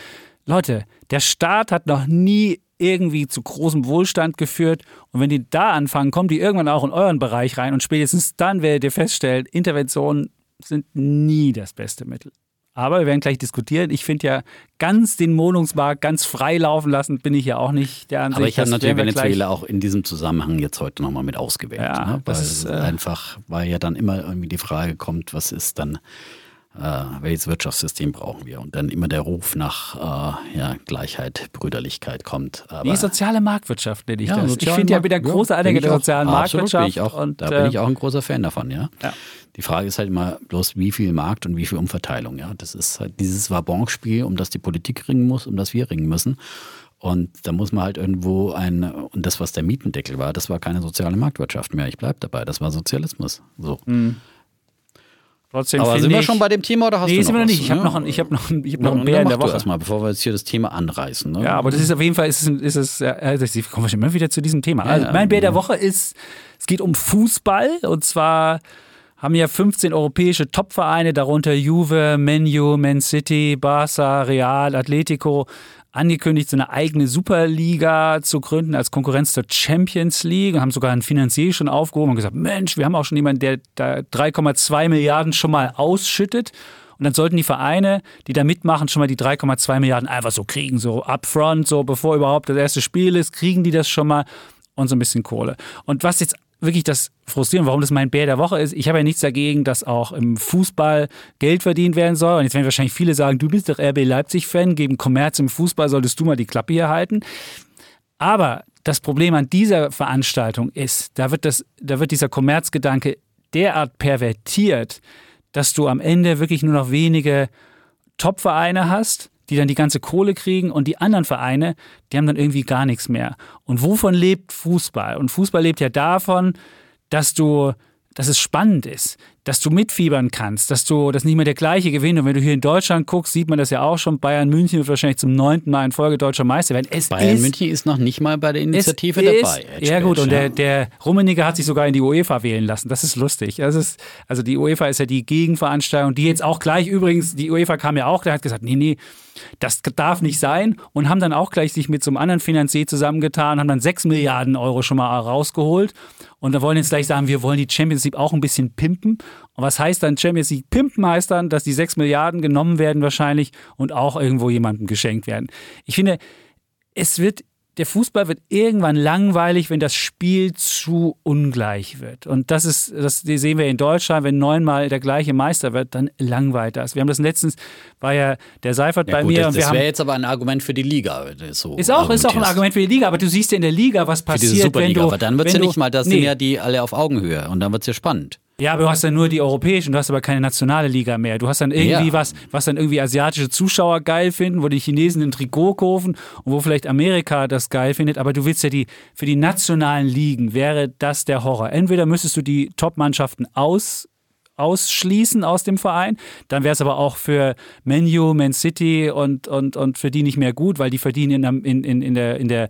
Leute, der Staat hat noch nie irgendwie zu großem Wohlstand geführt. Und wenn die da anfangen, kommen die irgendwann auch in euren Bereich rein. Und spätestens dann werdet ihr feststellen, Interventionen sind nie das beste Mittel. Aber wir werden gleich diskutieren. Ich finde ja, ganz den Wohnungsmarkt ganz frei laufen lassen, bin ich ja auch nicht der Ansicht. Aber ich habe natürlich Venezuela auch in diesem Zusammenhang jetzt heute nochmal mit ausgewählt. Ja, ne? Weil das ist äh, einfach, weil ja dann immer irgendwie die Frage kommt, was ist dann äh, welches Wirtschaftssystem brauchen wir? Und dann immer der Ruf nach äh, ja, Gleichheit, Brüderlichkeit kommt. Aber die soziale Marktwirtschaft nenne ich ja, das. Ich finde ja wieder große ja, der sozialen Marktwirtschaft. Bin ich auch, und, da bin ich äh, auch ein großer Fan davon, ja. ja. Die Frage ist halt immer bloß, wie viel Markt und wie viel Umverteilung. Ja, das ist halt dieses Wabonspiel, um das die Politik ringen muss, um das wir ringen müssen. Und da muss man halt irgendwo ein, und das, was der Mietendeckel war, das war keine soziale Marktwirtschaft mehr. Ich bleibe dabei, das war Sozialismus. So. Mhm. Trotzdem Aber sind wir schon bei dem Thema oder hast nee, du noch sind wir noch nicht. Ich habe noch, ich hab noch, ich hab noch einen Bär in der Woche. erstmal, bevor wir jetzt hier das Thema anreißen. Ne? Ja, aber das ist auf jeden Fall, ist es, ist es ja, kommen wir schon immer wieder zu diesem Thema. Ja, also mein Bär der Woche ist, es geht um Fußball und zwar haben ja 15 europäische Topvereine, darunter Juve, Menu, Man City, Barca, Real, Atletico, angekündigt, so eine eigene Superliga zu gründen als Konkurrenz zur Champions League haben sogar ein Finanzier schon aufgehoben und gesagt, Mensch, wir haben auch schon jemanden, der da 3,2 Milliarden schon mal ausschüttet. Und dann sollten die Vereine, die da mitmachen, schon mal die 3,2 Milliarden einfach so kriegen, so upfront, so bevor überhaupt das erste Spiel ist, kriegen die das schon mal und so ein bisschen Kohle. Und was jetzt wirklich das Frustrierende, warum das mein Bär der Woche ist. Ich habe ja nichts dagegen, dass auch im Fußball Geld verdient werden soll. Und jetzt werden wahrscheinlich viele sagen, du bist doch RB Leipzig-Fan, gegen Kommerz im Fußball solltest du mal die Klappe hier halten. Aber das Problem an dieser Veranstaltung ist, da wird, das, da wird dieser Kommerzgedanke derart pervertiert, dass du am Ende wirklich nur noch wenige Top-Vereine hast, die dann die ganze Kohle kriegen und die anderen Vereine, die haben dann irgendwie gar nichts mehr. Und wovon lebt Fußball? Und Fußball lebt ja davon, dass du dass es spannend ist, dass du mitfiebern kannst, dass du das nicht mehr der gleiche gewinnt. Und wenn du hier in Deutschland guckst, sieht man das ja auch schon. Bayern München wird wahrscheinlich zum neunten Mal in Folge deutscher Meister werden. Es Bayern ist, München ist noch nicht mal bei der Initiative dabei. Ist, ja gut, und der, der Rummeniger hat sich sogar in die UEFA wählen lassen. Das ist lustig. Das ist, also die UEFA ist ja die Gegenveranstaltung, die jetzt auch gleich übrigens, die UEFA kam ja auch, der hat gesagt, nee, nee, das darf nicht sein und haben dann auch gleich sich mit so einem anderen Finanzier zusammengetan, haben dann 6 Milliarden Euro schon mal rausgeholt und da wollen jetzt gleich sagen, wir wollen die Champions League auch ein bisschen pimpen. Und was heißt dann Champions League pimpen? Heißt dann, dass die 6 Milliarden genommen werden wahrscheinlich und auch irgendwo jemandem geschenkt werden. Ich finde, es wird der Fußball wird irgendwann langweilig, wenn das Spiel zu ungleich wird. Und das ist, das sehen wir in Deutschland, wenn neunmal der gleiche Meister wird, dann langweilt das. Wir haben das letztens, war ja der Seifert ja, bei gut, mir. Das, das wäre jetzt aber ein Argument für die Liga. So ist, auch, ist auch ein Argument für die Liga, aber du siehst ja in der Liga, was passiert, für diese Superliga, wenn du. Aber dann wird es ja nicht mal, das nee. sind ja die alle auf Augenhöhe und dann wird es ja spannend. Ja, aber du hast dann nur die europäischen, du hast aber keine nationale Liga mehr. Du hast dann irgendwie ja. was, was dann irgendwie asiatische Zuschauer geil finden, wo die Chinesen ein Trikot kaufen und wo vielleicht Amerika das geil findet. Aber du willst ja die, für die nationalen Ligen wäre das der Horror. Entweder müsstest du die Top-Mannschaften aus, ausschließen aus dem Verein. Dann wäre es aber auch für Menu, Man City und, und, und für die nicht mehr gut, weil die verdienen in, in, in, der, in der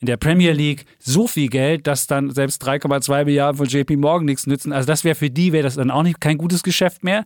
in der Premier League so viel Geld, dass dann selbst 3,2 Milliarden von JP Morgan nichts nützen. Also das wäre für die, wäre das dann auch nicht kein gutes Geschäft mehr.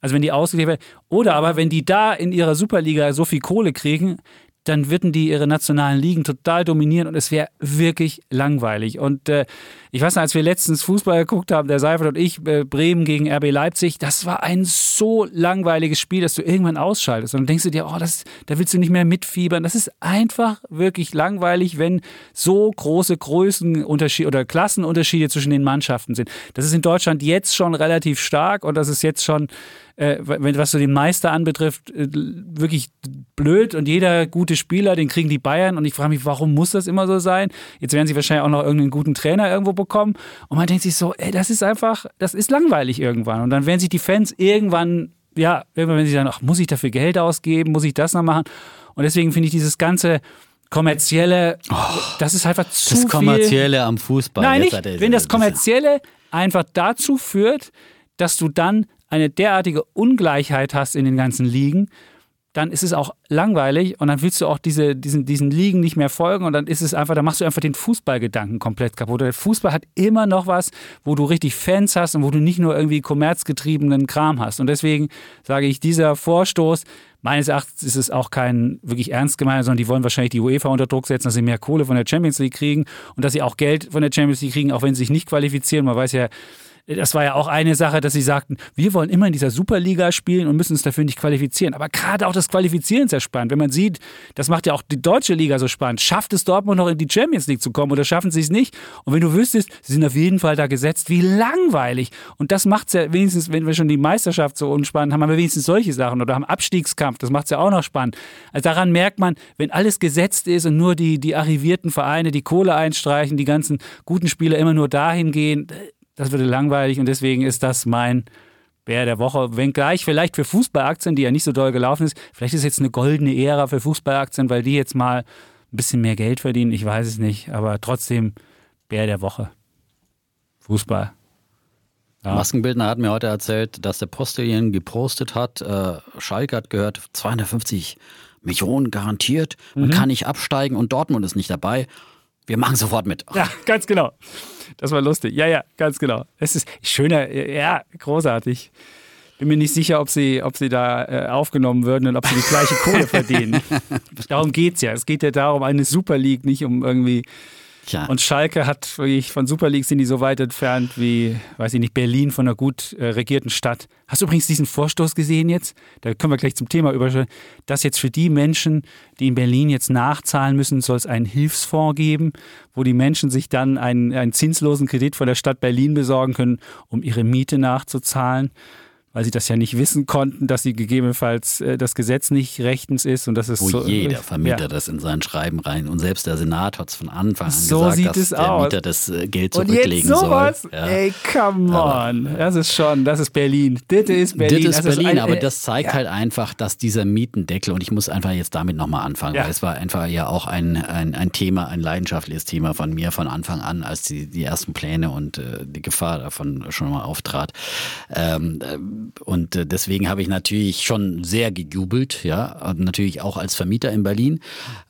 Also wenn die ausgeglichen werden. Oder aber wenn die da in ihrer Superliga so viel Kohle kriegen, dann würden die ihre nationalen Ligen total dominieren und es wäre wirklich langweilig. Und äh, ich weiß noch, als wir letztens Fußball geguckt haben, der Seifert und ich, äh, Bremen gegen RB Leipzig, das war ein so langweiliges Spiel, dass du irgendwann ausschaltest. Und dann denkst du dir, oh, das, da willst du nicht mehr mitfiebern. Das ist einfach wirklich langweilig, wenn so große Größenunterschiede oder Klassenunterschiede zwischen den Mannschaften sind. Das ist in Deutschland jetzt schon relativ stark und das ist jetzt schon, äh, was so den Meister anbetrifft, äh, wirklich blöd und jeder gute Spieler, den kriegen die Bayern und ich frage mich, warum muss das immer so sein? Jetzt werden sie wahrscheinlich auch noch irgendeinen guten Trainer irgendwo bekommen und man denkt sich so, ey, das ist einfach, das ist langweilig irgendwann und dann werden sich die Fans irgendwann, ja, irgendwann werden sie sagen, ach, muss ich dafür Geld ausgeben, muss ich das noch machen? Und deswegen finde ich dieses ganze kommerzielle, oh, das ist einfach zu Das kommerzielle viel. am Fußball. Nein, nicht, wenn das kommerzielle einfach dazu führt, dass du dann eine derartige Ungleichheit hast in den ganzen Ligen, dann ist es auch langweilig und dann willst du auch diese, diesen, diesen Ligen nicht mehr folgen und dann ist es einfach, dann machst du einfach den Fußballgedanken komplett kaputt. Der Fußball hat immer noch was, wo du richtig Fans hast und wo du nicht nur irgendwie kommerzgetriebenen Kram hast. Und deswegen sage ich, dieser Vorstoß, meines Erachtens ist es auch kein wirklich ernst gemeiner, sondern die wollen wahrscheinlich die UEFA unter Druck setzen, dass sie mehr Kohle von der Champions League kriegen und dass sie auch Geld von der Champions League kriegen, auch wenn sie sich nicht qualifizieren. Man weiß ja, das war ja auch eine Sache, dass sie sagten, wir wollen immer in dieser Superliga spielen und müssen uns dafür nicht qualifizieren. Aber gerade auch das Qualifizieren ist ja spannend. Wenn man sieht, das macht ja auch die deutsche Liga so spannend. Schafft es Dortmund noch in die Champions League zu kommen oder schaffen sie es nicht? Und wenn du wüsstest, sie sind auf jeden Fall da gesetzt, wie langweilig. Und das macht es ja wenigstens, wenn wir schon die Meisterschaft so unspannend haben, haben wir wenigstens solche Sachen oder haben Abstiegskampf. Das macht es ja auch noch spannend. Also daran merkt man, wenn alles gesetzt ist und nur die, die arrivierten Vereine die Kohle einstreichen, die ganzen guten Spieler immer nur dahin gehen, das würde langweilig und deswegen ist das mein Bär der Woche. Wenngleich vielleicht für Fußballaktien, die ja nicht so doll gelaufen ist, vielleicht ist jetzt eine goldene Ära für Fußballaktien, weil die jetzt mal ein bisschen mehr Geld verdienen. Ich weiß es nicht, aber trotzdem Bär der Woche. Fußball. Ja. Maskenbildner hat mir heute erzählt, dass der Postillion gepostet hat, äh, Schalke hat gehört, 250 Millionen garantiert, man mhm. kann nicht absteigen und Dortmund ist nicht dabei. Wir machen sofort mit. Ja, ganz genau. Das war lustig. Ja, ja, ganz genau. Es ist schöner, ja, großartig. Bin mir nicht sicher, ob sie, ob sie da äh, aufgenommen würden und ob sie die gleiche Kohle verdienen. darum geht es ja. Es geht ja darum, eine Super League, nicht um irgendwie Tja. Und Schalke hat wirklich von Super League sind die so weit entfernt wie, weiß ich nicht, Berlin von einer gut äh, regierten Stadt. Hast du übrigens diesen Vorstoß gesehen jetzt? Da können wir gleich zum Thema überstellen. Dass jetzt für die Menschen, die in Berlin jetzt nachzahlen müssen, soll es einen Hilfsfonds geben, wo die Menschen sich dann einen, einen zinslosen Kredit von der Stadt Berlin besorgen können, um ihre Miete nachzuzahlen weil sie das ja nicht wissen konnten, dass sie gegebenenfalls äh, das Gesetz nicht rechtens ist und das ist Wo so, jeder Vermieter ja. das in sein Schreiben rein und selbst der Senat hat es von Anfang an so gesagt, dass der aus. Mieter das äh, Geld zurücklegen und jetzt sowas? soll. Ja. Ey, come on, aber das ist schon, das ist Berlin. Das ist Berlin. Das ist Berlin, ein, aber das zeigt ja. halt einfach, dass dieser Mietendeckel und ich muss einfach jetzt damit nochmal anfangen, weil es war einfach ja auch ein, ein, ein Thema, ein leidenschaftliches Thema von mir von Anfang an, als die, die ersten Pläne und äh, die Gefahr davon schon mal auftrat. Ähm, äh, und äh, deswegen habe ich natürlich schon sehr gejubelt, ja, natürlich auch als Vermieter in Berlin.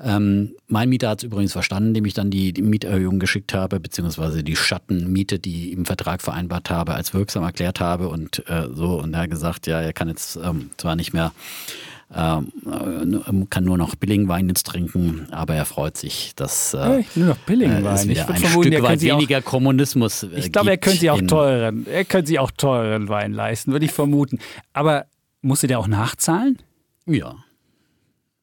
Ähm, mein Mieter hat es übrigens verstanden, dem ich dann die, die, Mieterhöhung geschickt habe, beziehungsweise die Schattenmiete, die ich im Vertrag vereinbart habe, als wirksam erklärt habe und äh, so. Und er hat gesagt, ja, er kann jetzt ähm, zwar nicht mehr kann nur noch Billingwein jetzt trinken, aber er freut sich, dass äh, nur noch Billingwein. Äh, es wieder ein vermuten, Stück weit weniger auch, Kommunismus. Äh, ich glaube, er könnte sich auch teuren, er könnte sich auch teuren Wein leisten, würde ich vermuten. Aber musste der auch nachzahlen? Ja.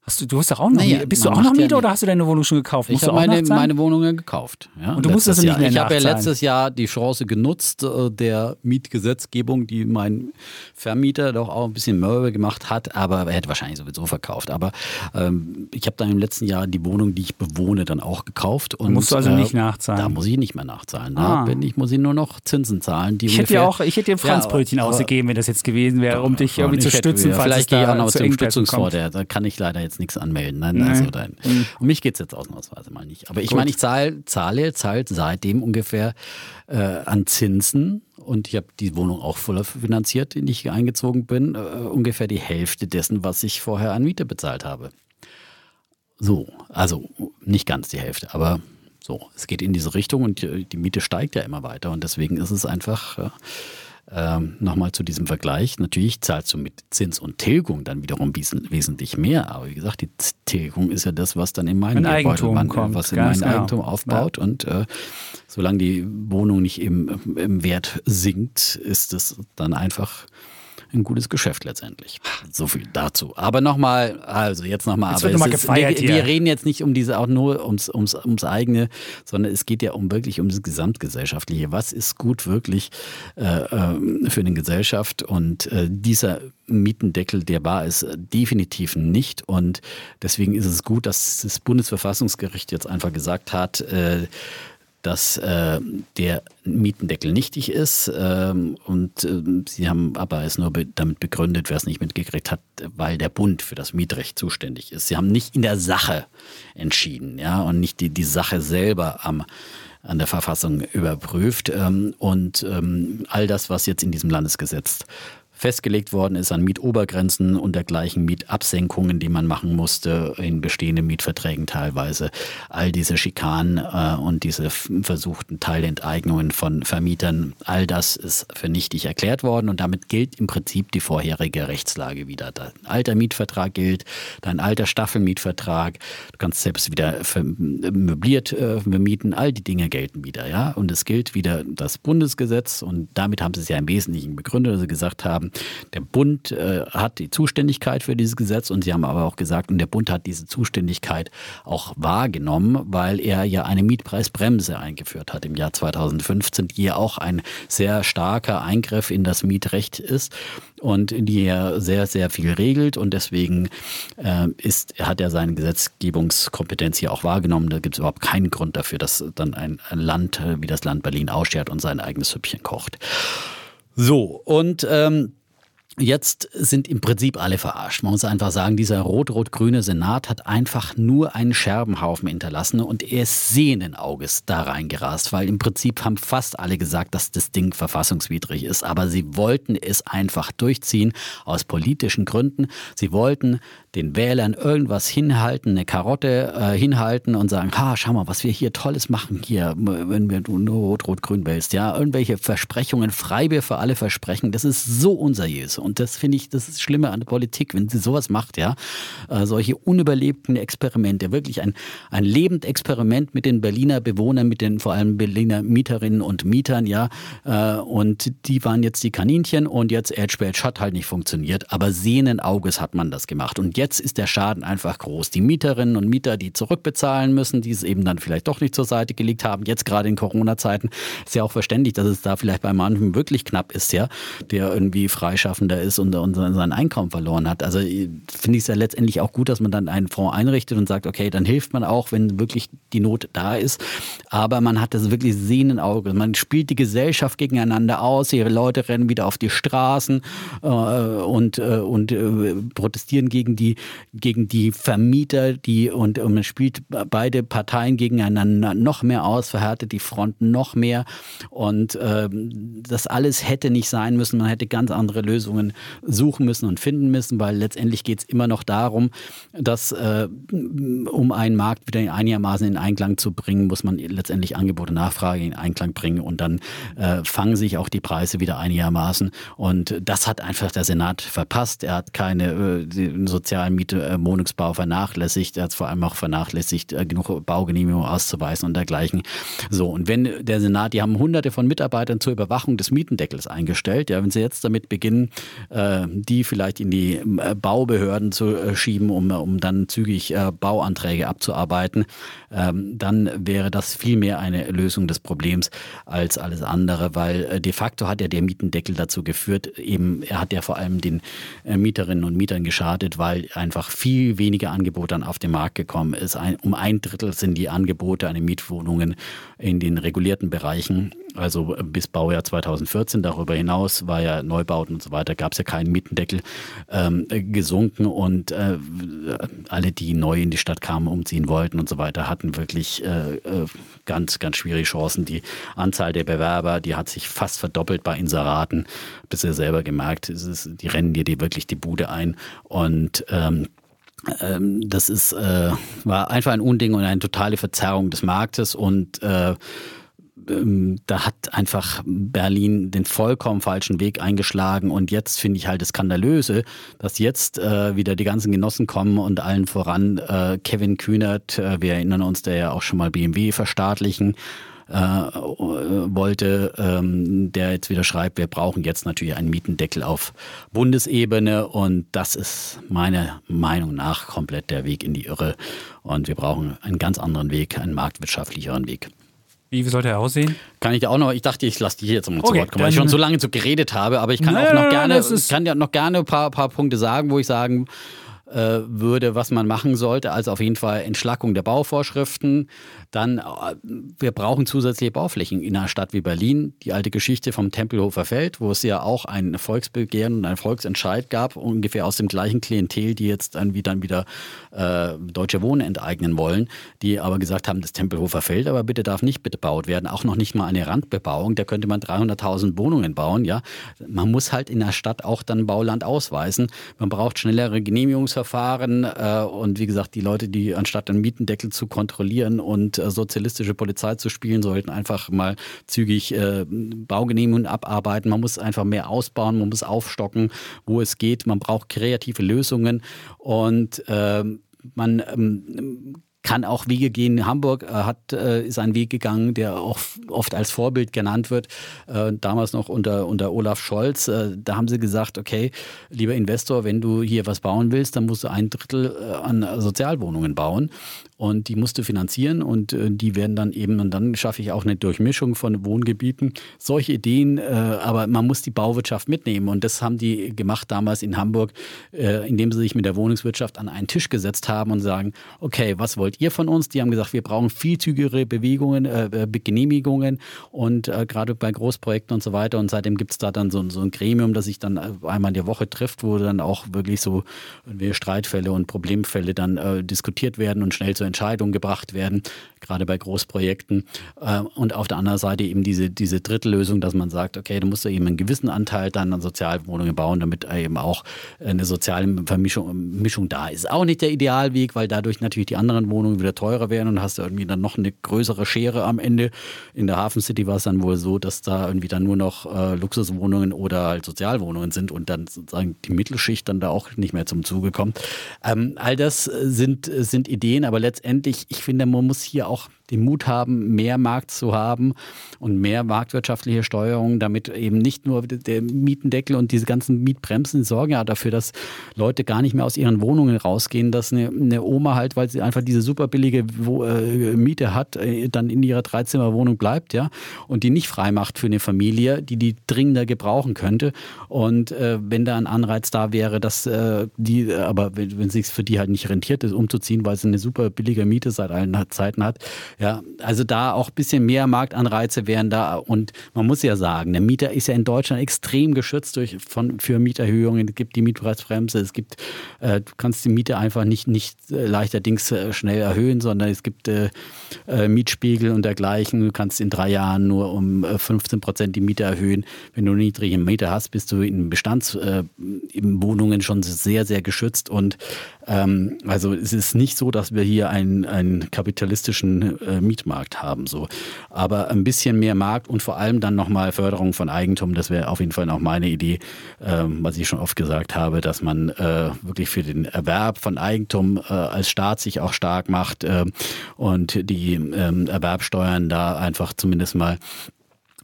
Hast du, du hast doch auch noch naja, Bist du auch noch Mieter ja oder hast du deine Wohnung schon gekauft? Musst ich habe meine, meine Wohnungen gekauft. Ja, und du musst das nicht mehr Ich habe ja letztes Jahr die Chance genutzt, äh, der Mietgesetzgebung, die mein Vermieter doch auch ein bisschen Mörbe gemacht hat, aber er hätte wahrscheinlich sowieso verkauft. Aber ähm, ich habe dann im letzten Jahr die Wohnung, die ich bewohne, dann auch gekauft. Und, musst du also äh, nicht nachzahlen? Da muss ich nicht mehr nachzahlen. Da ah. bin ich, muss ich nur noch Zinsen zahlen. Die ich, hätte ja auch, ich hätte dir Franzbrötchen ja, ausgegeben, wenn das jetzt gewesen wäre, um dich irgendwie zu stützen. Vielleicht gehe ich auch noch zum Stützungsfonds. Da kann ich leider jetzt nichts anmelden. Nein, Nein. Also dein, mhm. Um mich geht es jetzt ausnahmsweise mal nicht. Aber ich meine, ich zahle, zahle zahlt seitdem ungefähr äh, an Zinsen und ich habe die Wohnung auch voller finanziert, in die ich eingezogen bin, äh, ungefähr die Hälfte dessen, was ich vorher an Miete bezahlt habe. So, also nicht ganz die Hälfte, aber so, es geht in diese Richtung und die, die Miete steigt ja immer weiter und deswegen ist es einfach. Äh, ähm, Nochmal zu diesem Vergleich. Natürlich zahlst du mit Zins und Tilgung dann wiederum wesentlich mehr. Aber wie gesagt, die Tilgung ist ja das, was dann in mein Eigentum Gebäude, kommt, was in mein genau. Eigentum aufbaut. Ja. Und äh, solange die Wohnung nicht im, im Wert sinkt, ist es dann einfach ein gutes Geschäft letztendlich. So viel dazu. Aber nochmal, also jetzt nochmal, aber noch ist, wir, wir, reden jetzt nicht um diese auch nur ums, ums, ums eigene, sondern es geht ja um wirklich um das Gesamtgesellschaftliche. Was ist gut wirklich äh, äh für eine Gesellschaft? Und äh, dieser Mietendeckel, der war es definitiv nicht. Und deswegen ist es gut, dass das Bundesverfassungsgericht jetzt einfach gesagt hat, äh, dass äh, der Mietendeckel nichtig ist. Ähm, und äh, sie haben aber es nur be damit begründet, wer es nicht mitgekriegt hat, weil der Bund für das Mietrecht zuständig ist. Sie haben nicht in der Sache entschieden, ja, und nicht die, die Sache selber am an der Verfassung überprüft. Ähm, und ähm, all das, was jetzt in diesem Landesgesetz festgelegt worden ist an Mietobergrenzen und dergleichen Mietabsenkungen, die man machen musste in bestehenden Mietverträgen teilweise. All diese Schikanen äh, und diese versuchten Teilenteignungen von Vermietern, all das ist für nichtig erklärt worden und damit gilt im Prinzip die vorherige Rechtslage wieder. Dein alter Mietvertrag gilt, dein alter Staffelmietvertrag, du kannst selbst wieder möbliert äh, bemieten, all die Dinge gelten wieder, ja. Und es gilt wieder das Bundesgesetz und damit haben sie es ja im Wesentlichen begründet, dass sie gesagt haben, der Bund äh, hat die Zuständigkeit für dieses Gesetz und Sie haben aber auch gesagt, und der Bund hat diese Zuständigkeit auch wahrgenommen, weil er ja eine Mietpreisbremse eingeführt hat im Jahr 2015, die ja auch ein sehr starker Eingriff in das Mietrecht ist und die ja sehr, sehr viel regelt und deswegen äh, ist, hat er seine Gesetzgebungskompetenz hier auch wahrgenommen. Da gibt es überhaupt keinen Grund dafür, dass dann ein Land äh, wie das Land Berlin ausschert und sein eigenes Süppchen kocht. So, und ähm, Jetzt sind im Prinzip alle verarscht. Man muss einfach sagen, dieser rot-rot-grüne Senat hat einfach nur einen Scherbenhaufen hinterlassen und er ist sehenden Auges da reingerast, weil im Prinzip haben fast alle gesagt, dass das Ding verfassungswidrig ist. Aber sie wollten es einfach durchziehen aus politischen Gründen. Sie wollten den Wählern irgendwas hinhalten, eine Karotte äh, hinhalten und sagen, ha, schau mal, was wir hier Tolles machen hier, wenn wir nur rot-rot-grün wählst. Ja, irgendwelche Versprechungen, Freibier für alle Versprechen, das ist so unseriös. Und das finde ich, das ist Schlimme an der Politik, wenn sie sowas macht, ja. Äh, solche unüberlebten Experimente, wirklich ein, ein lebend Experiment mit den Berliner Bewohnern, mit den vor allem Berliner Mieterinnen und Mietern, ja. Äh, und die waren jetzt die Kaninchen und jetzt Edge Badge hat halt nicht funktioniert, aber sehenden Auges hat man das gemacht. Und jetzt ist der Schaden einfach groß. Die Mieterinnen und Mieter, die zurückbezahlen müssen, die es eben dann vielleicht doch nicht zur Seite gelegt haben, jetzt gerade in Corona-Zeiten, ist ja auch verständlich, dass es da vielleicht bei manchen wirklich knapp ist, ja, der irgendwie freischaffender Schulter ist und, und sein Einkommen verloren hat. Also finde ich es ja letztendlich auch gut, dass man dann einen Fonds einrichtet und sagt, okay, dann hilft man auch, wenn wirklich die Not da ist. Aber man hat das wirklich sehenden Auge. Man spielt die Gesellschaft gegeneinander aus. Ihre Leute rennen wieder auf die Straßen äh, und, äh, und äh, protestieren gegen die, gegen die Vermieter. Die, und, und man spielt beide Parteien gegeneinander noch mehr aus, verhärtet die Fronten noch mehr. Und äh, das alles hätte nicht sein müssen. Man hätte ganz andere Lösungen Lösungen suchen müssen und finden müssen, weil letztendlich geht es immer noch darum, dass äh, um einen Markt wieder einigermaßen in Einklang zu bringen, muss man letztendlich Angebot und Nachfrage in Einklang bringen und dann äh, fangen sich auch die Preise wieder einigermaßen. Und das hat einfach der Senat verpasst. Er hat keine äh, sozialen Miete, äh, Wohnungsbau vernachlässigt. Er hat vor allem auch vernachlässigt, äh, genug Baugenehmigungen auszuweisen und dergleichen. So, und wenn der Senat, die haben hunderte von Mitarbeitern zur Überwachung des Mietendeckels eingestellt, ja, wenn sie jetzt damit beginnen, die vielleicht in die äh, Baubehörden zu äh, schieben, um, um dann zügig Bauanträge abzuarbeiten, ähm, dann wäre das viel mehr eine Lösung des Problems als alles andere, weil de facto hat ja der Mietendeckel dazu geführt, eben er hat ja vor allem den Mieterinnen und Mietern geschadet, weil einfach viel weniger Angebote dann auf den Markt gekommen ist. um ein Drittel sind die Angebote an Mietwohnungen in den regulierten Bereichen also bis Baujahr 2014. Darüber hinaus war ja Neubauten und so weiter, gab es ja keinen Mietendeckel ähm, gesunken und äh, alle, die neu in die Stadt kamen, umziehen wollten und so weiter, hatten wirklich äh, äh ganz, ganz schwierige Chancen. Die Anzahl der Bewerber, die hat sich fast verdoppelt bei Inseraten. Bis ihr selber gemerkt, ist, die rennen dir die wirklich die Bude ein und ähm, ähm das ist, äh, war einfach ein Unding und eine totale Verzerrung des Marktes und äh, da hat einfach Berlin den vollkommen falschen Weg eingeschlagen. Und jetzt finde ich halt das Skandalöse, dass jetzt äh, wieder die ganzen Genossen kommen und allen voran äh, Kevin Kühnert, äh, wir erinnern uns, der ja auch schon mal BMW verstaatlichen äh, wollte, ähm, der jetzt wieder schreibt, wir brauchen jetzt natürlich einen Mietendeckel auf Bundesebene und das ist meiner Meinung nach komplett der Weg in die Irre und wir brauchen einen ganz anderen Weg, einen marktwirtschaftlicheren Weg. Wie sollte er aussehen? Kann ich auch noch, ich dachte, ich lasse dich jetzt mal okay, zu Wort kommen, weil ich schon so lange so geredet habe, aber ich kann auch noch gerne, kann ja noch gerne ein paar, paar Punkte sagen, wo ich sagen äh, würde, was man machen sollte. Also auf jeden Fall Entschlackung der Bauvorschriften. Dann, äh, wir brauchen zusätzliche Bauflächen in einer Stadt wie Berlin. Die alte Geschichte vom Tempelhofer Feld, wo es ja auch ein Volksbegehren und ein Volksentscheid gab, ungefähr aus dem gleichen Klientel, die jetzt irgendwie dann wieder äh, Deutsche Wohnen enteignen wollen, die aber gesagt haben, das Tempelhofer Feld aber bitte darf nicht bebaut werden, auch noch nicht mal eine Randbebauung. Da könnte man 300.000 Wohnungen bauen. Ja, man muss halt in der Stadt auch dann Bauland ausweisen. Man braucht schnellere Genehmigungs Ermittlungsverfahren äh, und wie gesagt, die Leute, die anstatt einen Mietendeckel zu kontrollieren und äh, sozialistische Polizei zu spielen, sollten einfach mal zügig äh, Baugenehmigungen abarbeiten. Man muss einfach mehr ausbauen, man muss aufstocken, wo es geht. Man braucht kreative Lösungen und ähm, man ähm, kann auch Wege gehen. Hamburg äh, hat, äh, ist ein Weg gegangen, der auch oft als Vorbild genannt wird. Damals noch unter, unter Olaf Scholz. Da haben sie gesagt, okay, lieber Investor, wenn du hier was bauen willst, dann musst du ein Drittel an Sozialwohnungen bauen und die musst du finanzieren und äh, die werden dann eben, und dann schaffe ich auch eine Durchmischung von Wohngebieten. Solche Ideen, äh, aber man muss die Bauwirtschaft mitnehmen und das haben die gemacht damals in Hamburg, äh, indem sie sich mit der Wohnungswirtschaft an einen Tisch gesetzt haben und sagen, okay, was wollt ihr von uns? Die haben gesagt, wir brauchen viel zügigere Bewegungen, äh, äh Genehmigungen und äh, gerade bei Großprojekten und so weiter und seitdem gibt es da dann so, so ein Gremium, das sich dann einmal in der Woche trifft, wo dann auch wirklich so Streitfälle und Problemfälle dann diskutiert werden und schnell zu Entscheidungen gebracht werden, gerade bei Großprojekten. Äh, und auf der anderen Seite eben diese, diese dritte Lösung, dass man sagt, okay, du musst ja eben einen gewissen Anteil dann an Sozialwohnungen bauen, damit eben auch eine soziale Vermischung Mischung da ist. Auch nicht der Idealweg, weil dadurch natürlich die anderen Wohnungen wieder teurer werden und hast irgendwie dann noch eine größere Schere am Ende. In der Hafen City war es dann wohl so, dass da irgendwie dann nur noch äh, Luxuswohnungen oder halt Sozialwohnungen sind und dann sozusagen die Mittelschicht dann da auch nicht mehr zum Zuge kommt. Ähm, all das sind, sind Ideen, aber letztendlich letztendlich, ich finde, man muss hier auch den Mut haben, mehr Markt zu haben und mehr marktwirtschaftliche Steuerung, damit eben nicht nur der Mietendeckel und diese ganzen Mietbremsen sorgen ja dafür, dass Leute gar nicht mehr aus ihren Wohnungen rausgehen, dass eine, eine Oma halt, weil sie einfach diese super billige äh, Miete hat, äh, dann in ihrer Dreizimmerwohnung bleibt, ja, und die nicht frei macht für eine Familie, die die dringender gebrauchen könnte. Und äh, wenn da ein Anreiz da wäre, dass äh, die, aber wenn, wenn es sich für die halt nicht rentiert ist, umzuziehen, weil sie eine super billige Miete seit allen Zeiten hat, ja, also da auch ein bisschen mehr Marktanreize wären da. Und man muss ja sagen, der Mieter ist ja in Deutschland extrem geschützt durch, von, für Mieterhöhungen. Es gibt die Mietpreisbremse, es gibt, äh, du kannst die Miete einfach nicht, nicht äh, leichterdings äh, schnell erhöhen, sondern es gibt äh, äh Mietspiegel und dergleichen. Du kannst in drei Jahren nur um 15 äh, Prozent die Miete erhöhen. Wenn du niedrige Miete hast, bist du in Bestandswohnungen schon sehr, sehr geschützt. Und ähm, also es ist nicht so, dass wir hier einen, einen kapitalistischen äh, Mietmarkt haben. So. Aber ein bisschen mehr Markt und vor allem dann nochmal Förderung von Eigentum, das wäre auf jeden Fall auch meine Idee, ähm, was ich schon oft gesagt habe, dass man äh, wirklich für den Erwerb von Eigentum äh, als Staat sich auch stark macht äh, und die ähm, Erwerbsteuern da einfach zumindest mal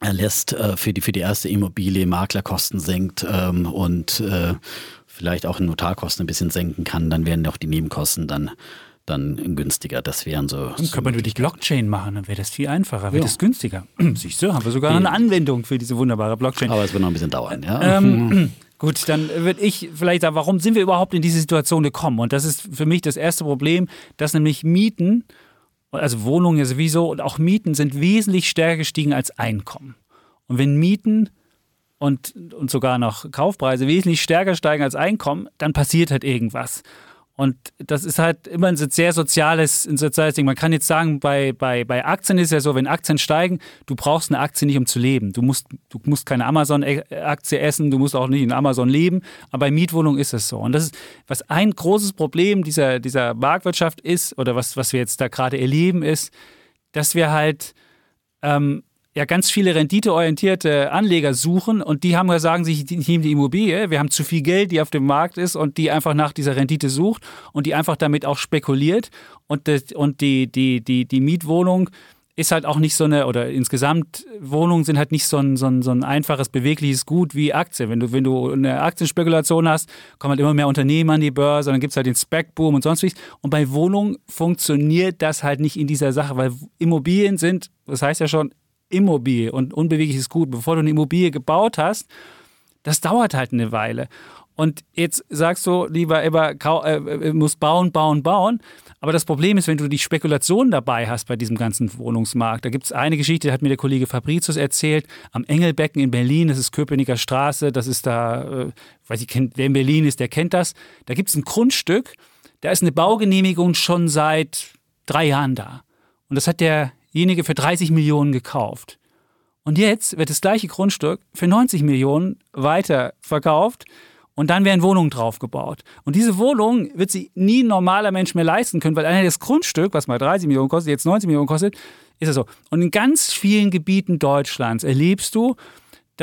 erlässt äh, für die für die erste Immobilie Maklerkosten senkt ähm, und äh, vielleicht auch Notarkosten ein bisschen senken kann, dann wären auch die Nebenkosten dann dann günstiger. Das wären so. Dann könnte man durch Blockchain machen, dann wäre das viel einfacher, wäre ja. das günstiger. Siehst du, haben wir sogar eine Anwendung für diese wunderbare Blockchain. Aber es wird noch ein bisschen dauern, ja. Ähm, gut, dann würde ich vielleicht sagen, warum sind wir überhaupt in diese Situation gekommen? Und das ist für mich das erste Problem, dass nämlich Mieten, also Wohnungen ja sowieso und auch Mieten sind wesentlich stärker gestiegen als Einkommen. Und wenn Mieten und, und sogar noch Kaufpreise wesentlich stärker steigen als Einkommen, dann passiert halt irgendwas. Und das ist halt immer ein sehr soziales, ein soziales Ding. Man kann jetzt sagen, bei, bei, bei Aktien ist ja so, wenn Aktien steigen, du brauchst eine Aktie nicht, um zu leben. Du musst, du musst keine Amazon-Aktie essen, du musst auch nicht in Amazon leben. Aber bei Mietwohnungen ist es so. Und das ist, was ein großes Problem dieser, dieser Marktwirtschaft ist, oder was, was wir jetzt da gerade erleben, ist, dass wir halt ähm, ja ganz viele renditeorientierte Anleger suchen und die haben sagen sich, ich nehme die Immobilie, wir haben zu viel Geld, die auf dem Markt ist und die einfach nach dieser Rendite sucht und die einfach damit auch spekuliert und, das, und die, die, die, die Mietwohnung ist halt auch nicht so eine, oder insgesamt Wohnungen sind halt nicht so ein, so ein, so ein einfaches, bewegliches Gut wie Aktien. Wenn du, wenn du eine Aktienspekulation hast, kommen halt immer mehr Unternehmen an die Börse, dann gibt es halt den Spec-Boom und sonst was. Und bei Wohnungen funktioniert das halt nicht in dieser Sache, weil Immobilien sind, das heißt ja schon, Immobilie und unbewegliches Gut. Bevor du eine Immobilie gebaut hast, das dauert halt eine Weile. Und jetzt sagst du lieber immer, äh, äh, muss bauen, bauen, bauen. Aber das Problem ist, wenn du die Spekulation dabei hast bei diesem ganzen Wohnungsmarkt. Da gibt es eine Geschichte, die hat mir der Kollege Fabricius erzählt, am Engelbecken in Berlin, das ist Köpenicker Straße, das ist da, äh, weiß ich, wer in Berlin ist, der kennt das. Da gibt es ein Grundstück, da ist eine Baugenehmigung schon seit drei Jahren da. Und das hat derjenige für 30 Millionen gekauft. Und jetzt wird das gleiche Grundstück für 90 Millionen weiterverkauft und dann werden Wohnungen draufgebaut. Und diese Wohnung wird sich nie ein normaler Mensch mehr leisten können, weil das Grundstück, was mal 30 Millionen kostet, jetzt 90 Millionen kostet, ist es so. Und in ganz vielen Gebieten Deutschlands erlebst du,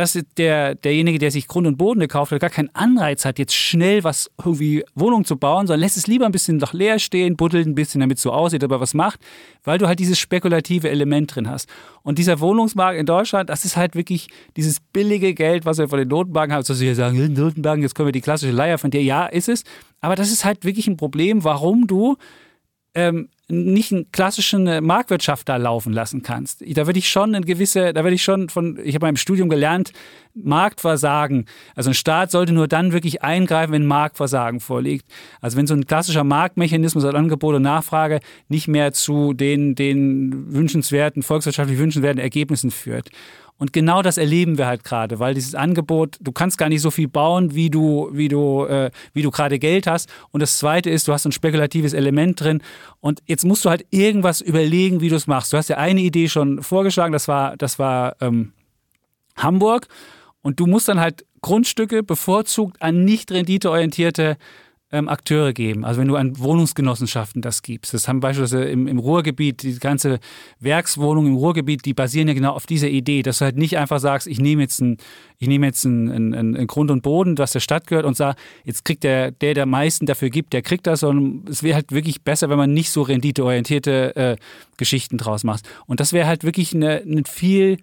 dass der, derjenige, der sich Grund und Boden gekauft hat, gar keinen Anreiz hat, jetzt schnell was irgendwie Wohnung zu bauen, sondern lässt es lieber ein bisschen noch leer stehen, buddelt ein bisschen, damit es so aussieht, aber was macht, weil du halt dieses spekulative Element drin hast. Und dieser Wohnungsmarkt in Deutschland, das ist halt wirklich dieses billige Geld, was wir von den Notenbanken haben. So sie sagen, Notenbanken, jetzt können wir die klassische Leier von dir. Ja, ist es. Aber das ist halt wirklich ein Problem, warum du ähm, nicht einen klassischen äh, Marktwirtschaft da laufen lassen kannst. Da würde ich schon eine gewisse, da würde ich schon von, ich habe im Studium gelernt, Marktversagen. Also ein Staat sollte nur dann wirklich eingreifen, wenn Marktversagen vorliegt. Also wenn so ein klassischer Marktmechanismus als Angebot und Nachfrage nicht mehr zu den, den wünschenswerten, volkswirtschaftlich wünschenswerten Ergebnissen führt. Und genau das erleben wir halt gerade, weil dieses Angebot, du kannst gar nicht so viel bauen, wie du, wie du, äh, wie du gerade Geld hast. Und das Zweite ist, du hast ein spekulatives Element drin. Und jetzt musst du halt irgendwas überlegen, wie du es machst. Du hast ja eine Idee schon vorgeschlagen, das war, das war ähm, Hamburg. Und du musst dann halt Grundstücke bevorzugt an nicht renditeorientierte ähm, Akteure geben. Also wenn du an Wohnungsgenossenschaften das gibst. Das haben beispielsweise im, im Ruhrgebiet, die ganze Werkswohnung im Ruhrgebiet, die basieren ja genau auf dieser Idee, dass du halt nicht einfach sagst, ich nehme jetzt ein, ich nehme jetzt einen, einen, einen Grund und Boden, was der Stadt gehört und sage, jetzt kriegt der, der, der meisten dafür gibt, der kriegt das. Und es wäre halt wirklich besser, wenn man nicht so renditeorientierte äh, Geschichten draus macht. Und das wäre halt wirklich eine, eine viel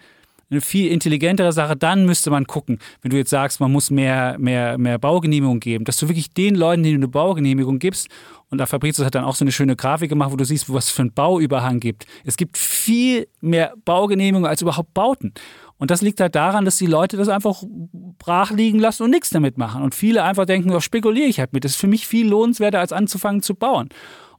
eine viel intelligentere Sache. Dann müsste man gucken, wenn du jetzt sagst, man muss mehr, mehr, mehr Baugenehmigung geben, dass du wirklich den Leuten, denen du eine Baugenehmigung gibst, und da Fabrizio hat dann auch so eine schöne Grafik gemacht, wo du siehst, was es für einen Bauüberhang gibt. Es gibt viel mehr Baugenehmigungen als überhaupt Bauten. Und das liegt halt daran, dass die Leute das einfach brach liegen lassen und nichts damit machen. Und viele einfach denken, oh, spekuliere ich halt mit. Das ist für mich viel lohnenswerter, als anzufangen zu bauen.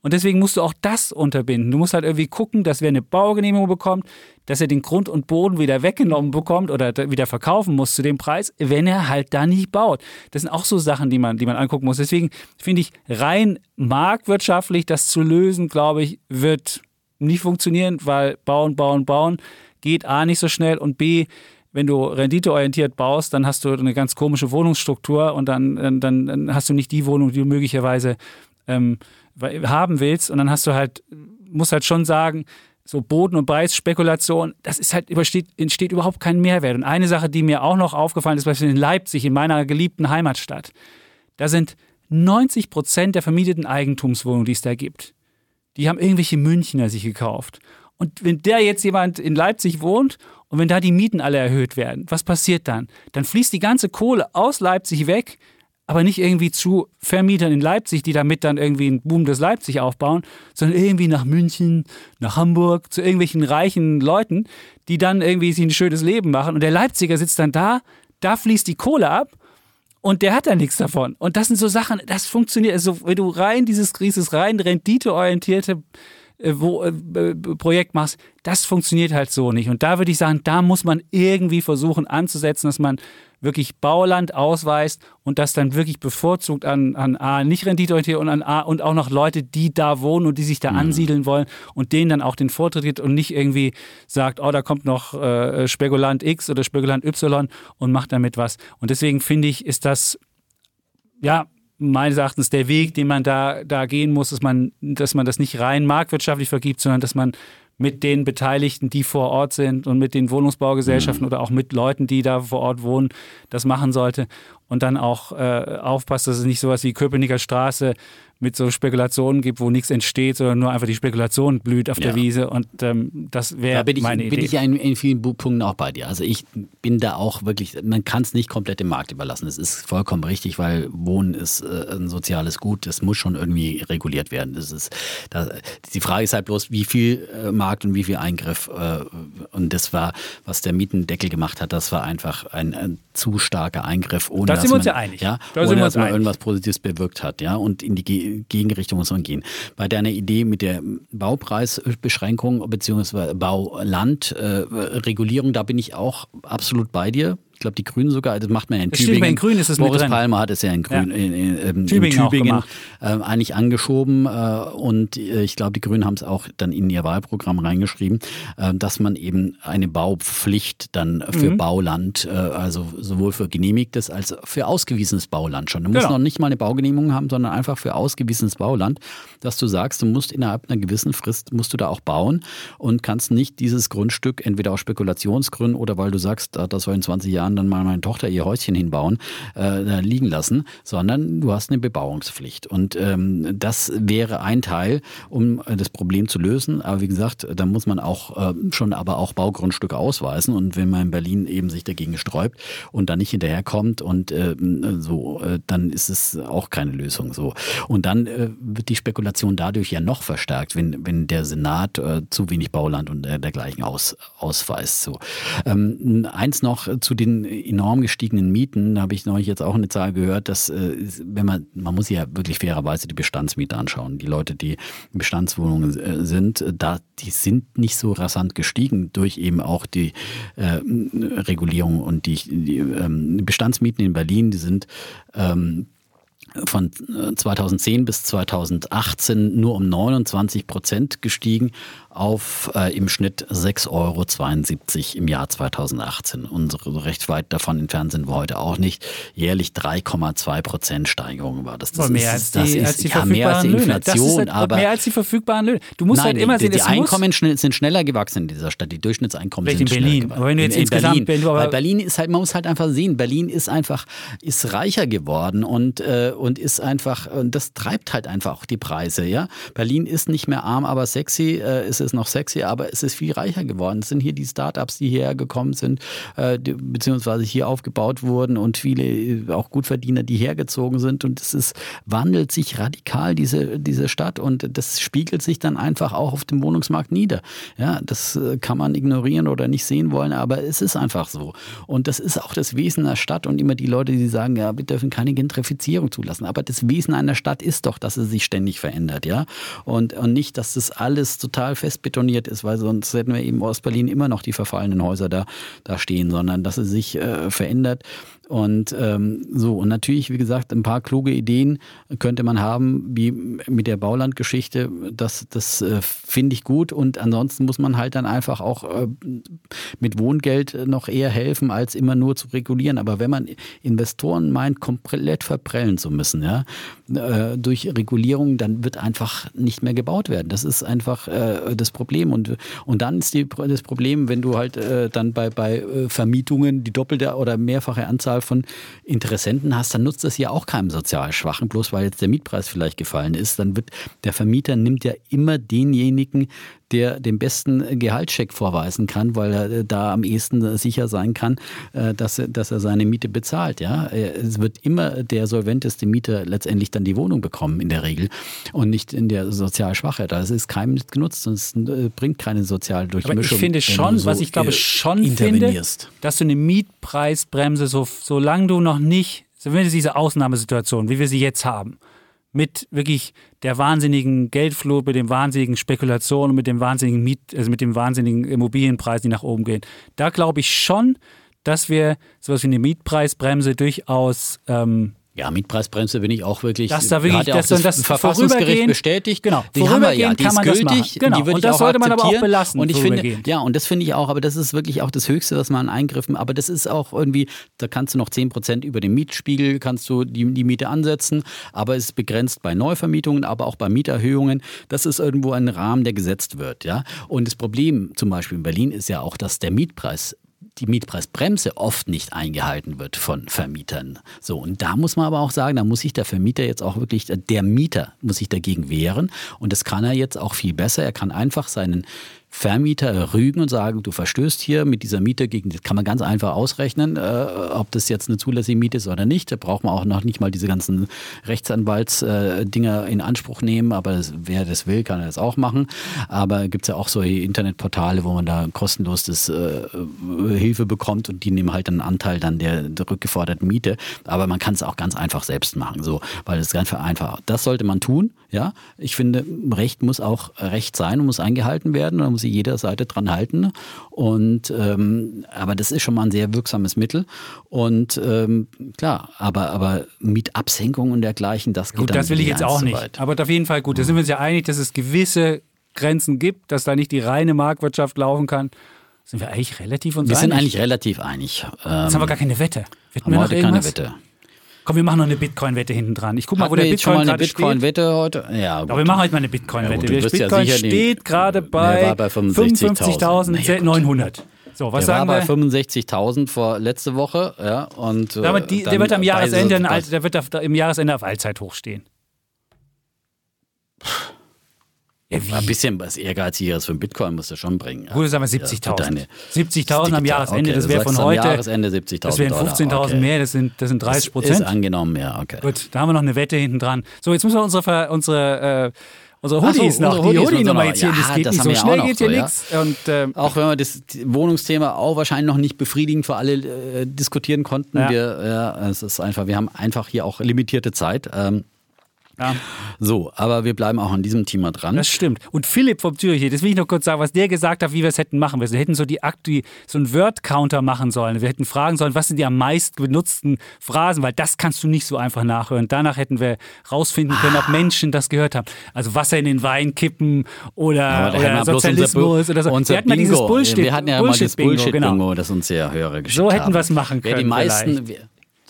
Und deswegen musst du auch das unterbinden. Du musst halt irgendwie gucken, dass wer eine Baugenehmigung bekommt, dass er den Grund und Boden wieder weggenommen bekommt oder wieder verkaufen muss zu dem Preis, wenn er halt da nicht baut. Das sind auch so Sachen, die man, die man angucken muss. Deswegen finde ich rein marktwirtschaftlich das zu lösen, glaube ich, wird nicht funktionieren, weil bauen, bauen, bauen geht A nicht so schnell und B wenn du renditeorientiert baust, dann hast du eine ganz komische Wohnungsstruktur und dann, dann, dann hast du nicht die Wohnung, die du möglicherweise ähm, haben willst. Und dann hast du halt, musst halt schon sagen, so Boden- und Preisspekulation, das ist halt übersteht, entsteht überhaupt kein Mehrwert. Und eine Sache, die mir auch noch aufgefallen ist, beispielsweise in Leipzig, in meiner geliebten Heimatstadt, da sind 90 Prozent der vermieteten Eigentumswohnungen, die es da gibt, die haben irgendwelche Münchner sich gekauft. Und wenn der jetzt jemand in Leipzig wohnt und wenn da die Mieten alle erhöht werden, was passiert dann? Dann fließt die ganze Kohle aus Leipzig weg aber nicht irgendwie zu Vermietern in Leipzig, die damit dann irgendwie einen Boom des Leipzig aufbauen, sondern irgendwie nach München, nach Hamburg, zu irgendwelchen reichen Leuten, die dann irgendwie sich ein schönes Leben machen. Und der Leipziger sitzt dann da, da fließt die Kohle ab und der hat da nichts davon. Und das sind so Sachen, das funktioniert. Also, wenn du rein dieses, dieses rein renditeorientierte wo, äh, Projekt machst, das funktioniert halt so nicht. Und da würde ich sagen, da muss man irgendwie versuchen anzusetzen, dass man wirklich Bauland ausweist und das dann wirklich bevorzugt an, an A, nicht renditeorientiert und an A und auch noch Leute, die da wohnen und die sich da mhm. ansiedeln wollen und denen dann auch den Vortritt gibt und nicht irgendwie sagt, oh, da kommt noch äh, Spekulant X oder Spekulant Y und macht damit was. Und deswegen finde ich, ist das, ja, meines Erachtens der Weg, den man da, da gehen muss, dass man, dass man das nicht rein marktwirtschaftlich vergibt, sondern dass man mit den Beteiligten, die vor Ort sind und mit den Wohnungsbaugesellschaften mhm. oder auch mit Leuten, die da vor Ort wohnen, das machen sollte. Und dann auch äh, aufpasst, dass es nicht sowas wie Köpenicker Straße mit so Spekulationen gibt, wo nichts entsteht, sondern nur einfach die Spekulation blüht auf ja. der Wiese. Und ähm, das wäre da meine Idee. Bin ich in, in, vielen Punkten auch bei dir. Also ich bin da auch wirklich, man kann es nicht komplett dem Markt überlassen. Es ist vollkommen richtig, weil Wohnen ist äh, ein soziales Gut. Das muss schon irgendwie reguliert werden. Das ist, da, die Frage ist halt bloß, wie viel äh, Markt und wie viel Eingriff. Äh, und das war, was der Mietendeckel gemacht hat, das war einfach ein, ein zu starker Eingriff, ohne da dass sind wir uns man, ja einig. Ja, ohne dass man irgendwas Positives bewirkt hat. Ja, und in die Gegenrichtung muss man gehen. Bei deiner Idee mit der Baupreisbeschränkung bzw. Baulandregulierung, äh, da bin ich auch absolut bei dir ich glaube, die Grünen sogar, das macht man ja in das Tübingen. In Grün ist es Boris Palmer hat es ja in, Grün, ja. in, in, in, Tübingen, in Tübingen äh, eigentlich angeschoben äh, und äh, ich glaube, die Grünen haben es auch dann in ihr Wahlprogramm reingeschrieben, äh, dass man eben eine Baupflicht dann für mhm. Bauland, äh, also sowohl für genehmigtes als für ausgewiesenes Bauland schon. Du musst genau. noch nicht mal eine Baugenehmigung haben, sondern einfach für ausgewiesenes Bauland, dass du sagst, du musst innerhalb einer gewissen Frist musst du da auch bauen und kannst nicht dieses Grundstück entweder aus Spekulationsgründen oder weil du sagst, das soll in 20 Jahren Dann mal meine Tochter ihr Häuschen hinbauen, äh, liegen lassen, sondern du hast eine Bebauungspflicht. Und ähm, das wäre ein Teil, um äh, das Problem zu lösen. Aber wie gesagt, da muss man auch äh, schon aber auch Baugrundstücke ausweisen. Und wenn man in Berlin eben sich dagegen sträubt und dann nicht hinterherkommt und äh, so, dann ist es auch keine Lösung so. Und dann äh, wird die Spekulation dadurch ja noch verstärkt, wenn, wenn der Senat äh, zu wenig Bauland und dergleichen aus, ausweist. So. Ähm, eins noch zu den enorm gestiegenen Mieten, da habe ich neulich jetzt auch eine Zahl gehört, dass äh, wenn man, man muss ja wirklich fairerweise die Bestandsmiete anschauen. Die Leute, die in Bestandswohnungen äh, sind, da, die sind nicht so rasant gestiegen durch eben auch die äh, Regulierung und die, die ähm, Bestandsmieten in Berlin, die sind ähm, von 2010 bis 2018 nur um 29 Prozent gestiegen auf äh, im Schnitt 6,72 Euro im Jahr 2018. Unsere recht weit davon entfernt sind wir heute auch nicht. Jährlich 3,2 Prozent Steigerung war das. Das mehr ist, als die, als die ja, mehr als die Inflation, halt aber mehr als die verfügbaren Löhne. Du musst nein, halt immer sehen, die, die Einkommen sind schneller gewachsen in dieser Stadt. Die Durchschnittseinkommen sind in Berlin. Aber wenn du jetzt in, in insgesamt, Berlin, weil Berlin ist halt, man muss halt einfach sehen, Berlin ist einfach ist reicher geworden und äh, und ist einfach und das treibt halt einfach auch die Preise. Ja, Berlin ist nicht mehr arm, aber sexy. Äh, ist es noch sexy, aber es ist viel reicher geworden. Es sind hier die Startups, die hierher gekommen sind, äh, die, beziehungsweise hier aufgebaut wurden und viele äh, auch Gutverdiener, die hergezogen sind. Und es ist, wandelt sich radikal, diese, diese Stadt. Und das spiegelt sich dann einfach auch auf dem Wohnungsmarkt nieder. Ja, das äh, kann man ignorieren oder nicht sehen wollen, aber es ist einfach so. Und das ist auch das Wesen der Stadt. Und immer die Leute, die sagen, ja, wir dürfen keine Gentrifizierung zulassen. Aber das Wesen einer Stadt ist doch, dass sie sich ständig verändert, ja. Und, und nicht, dass das alles total fest festbetoniert ist, weil sonst hätten wir eben Ostberlin immer noch die verfallenen Häuser da, da stehen, sondern dass es sich äh, verändert. Und ähm, so, und natürlich, wie gesagt, ein paar kluge Ideen könnte man haben, wie mit der Baulandgeschichte. Das, das äh, finde ich gut. Und ansonsten muss man halt dann einfach auch äh, mit Wohngeld noch eher helfen, als immer nur zu regulieren. Aber wenn man Investoren meint, komplett verprellen zu müssen, ja, äh, durch Regulierung, dann wird einfach nicht mehr gebaut werden. Das ist einfach äh, das Problem. Und, und dann ist die, das Problem, wenn du halt äh, dann bei, bei äh, Vermietungen die doppelte oder mehrfache Anzahl Anzahl von Interessenten hast, dann nutzt das ja auch keinem sozial Schwachen, bloß weil jetzt der Mietpreis vielleicht gefallen ist. Dann wird der Vermieter nimmt ja immer denjenigen, der den besten Gehaltscheck vorweisen kann, weil er äh, da am ehesten sicher sein kann, äh, dass er, dass er seine Miete bezahlt. Ja? Es wird immer der solventeste Mieter letztendlich dann die Wohnung bekommen in der Regel und nicht in der sozial Schwache. Das ist keinem nicht genutzt und es äh, bringt keine soziale Durchmischung. Aber ich finde schon, so was ich glaube schon finde, dass du eine Mietpreisbremse, so, solange du noch nicht, so wenn diese Ausnahmesituation, wie wir sie jetzt haben, mit wirklich der wahnsinnigen Geldflut, mit dem wahnsinnigen Spekulation und mit dem wahnsinnigen Miet, also mit dem wahnsinnigen Immobilienpreis, die nach oben gehen. Da glaube ich schon, dass wir sowas wie eine Mietpreisbremse durchaus ähm, ja, Mietpreisbremse bin ich auch wirklich. Dass da wirklich, dass das, das Verfassungsgericht bestätigt. Genau. Die haben wir ja, die ist gültig. Genau. Die und das sollte man aber auch belassen. Und ich finde, ja, und das finde ich auch, aber das ist wirklich auch das Höchste, was man eingriffen. Aber das ist auch irgendwie, da kannst du noch 10 Prozent über den Mietspiegel, kannst du die, die Miete ansetzen. Aber es ist begrenzt bei Neuvermietungen, aber auch bei Mieterhöhungen. Das ist irgendwo ein Rahmen, der gesetzt wird, ja. Und das Problem zum Beispiel in Berlin ist ja auch, dass der Mietpreis die Mietpreisbremse oft nicht eingehalten wird von Vermietern. So, und da muss man aber auch sagen, da muss sich der Vermieter jetzt auch wirklich, der Mieter muss sich dagegen wehren. Und das kann er jetzt auch viel besser. Er kann einfach seinen Vermieter rügen und sagen, du verstößt hier mit dieser Miete gegen, das kann man ganz einfach ausrechnen, äh, ob das jetzt eine zulässige Miete ist oder nicht. Da braucht man auch noch nicht mal diese ganzen Rechtsanwaltsdinger äh, in Anspruch nehmen, aber das, wer das will, kann das auch machen. Aber gibt es ja auch solche Internetportale, wo man da kostenlos das äh, Hilfe bekommt und die nehmen halt einen Anteil dann der, der rückgeforderten Miete. Aber man kann es auch ganz einfach selbst machen, so, weil es ganz einfach. Das sollte man tun. Ja, ich finde, Recht muss auch Recht sein und muss eingehalten werden. Da muss sich jeder Seite dran halten. Und ähm, aber das ist schon mal ein sehr wirksames Mittel. Und ähm, klar, aber, aber Mietabsenkung und dergleichen, das geht Gut, das will ich jetzt auch nicht. Aber auf jeden Fall gut. Da sind wir uns ja einig, dass es gewisse Grenzen gibt, dass da nicht die reine Marktwirtschaft laufen kann. Sind wir eigentlich relativ uns wir einig? Wir sind eigentlich relativ einig. Jetzt haben wir gar keine Wette. Wetten wir heute keine Wette. Komm, wir machen noch eine Bitcoin-Wette hinten dran. Ich guck mal, Hatten wo der Bitcoin schon mal eine Bitcoin-Wette heute. Ja, gut. Aber wir machen heute mal eine Bitcoin-Wette. Ja, der Bitcoin ja steht gerade bei, bei 55.900. So, was der sagen war bei 65.000 vor letzte Woche, ja, und äh, die, der wird am Jahresende, der wird im Jahresende auf Allzeit hochstehen. Ja, ein bisschen was Ehrgeizigeres für einen Bitcoin musst du schon bringen. Ja. Gut, sagen wir 70.000. 70.000 am Jahresende, okay, das wäre von heute. Am Jahresende 70.000. Das wären 15.000 okay. mehr, das sind, das sind 30 Prozent. Ist angenommen, ja, okay. Gut, da haben wir noch eine Wette hinten dran. So, jetzt müssen wir unsere, unsere äh, Unsere Hoodies so, noch, die Hoodie-Nummer jetzt hier, ja, das geht das nicht so schnell, geht hier so, nichts. Ja. äh, auch wenn wir das Wohnungsthema auch wahrscheinlich noch nicht befriedigend für alle äh, diskutieren konnten. Ja. Wir, ja, es ist einfach, wir haben einfach hier auch limitierte Zeit. Ähm, ja. So, aber wir bleiben auch an diesem Thema dran. Das stimmt. Und Philipp vom Zürich, das will ich noch kurz sagen, was der gesagt hat, wie wir es hätten machen müssen. Wir hätten so die Akti, so einen Word-Counter machen sollen. Wir hätten fragen sollen, was sind die am meist benutzten Phrasen, weil das kannst du nicht so einfach nachhören. Danach hätten wir rausfinden können, ob Menschen das gehört haben. Also Wasser in den Wein kippen oder, oder Sozialismus oder so. Wir hatten Bingo. dieses Bullshit. Wir hatten ja Bullshit mal das Bullshit-Bingo, genau. das uns ja Hörer geschickt So hätten wir es machen können. Wer die meisten,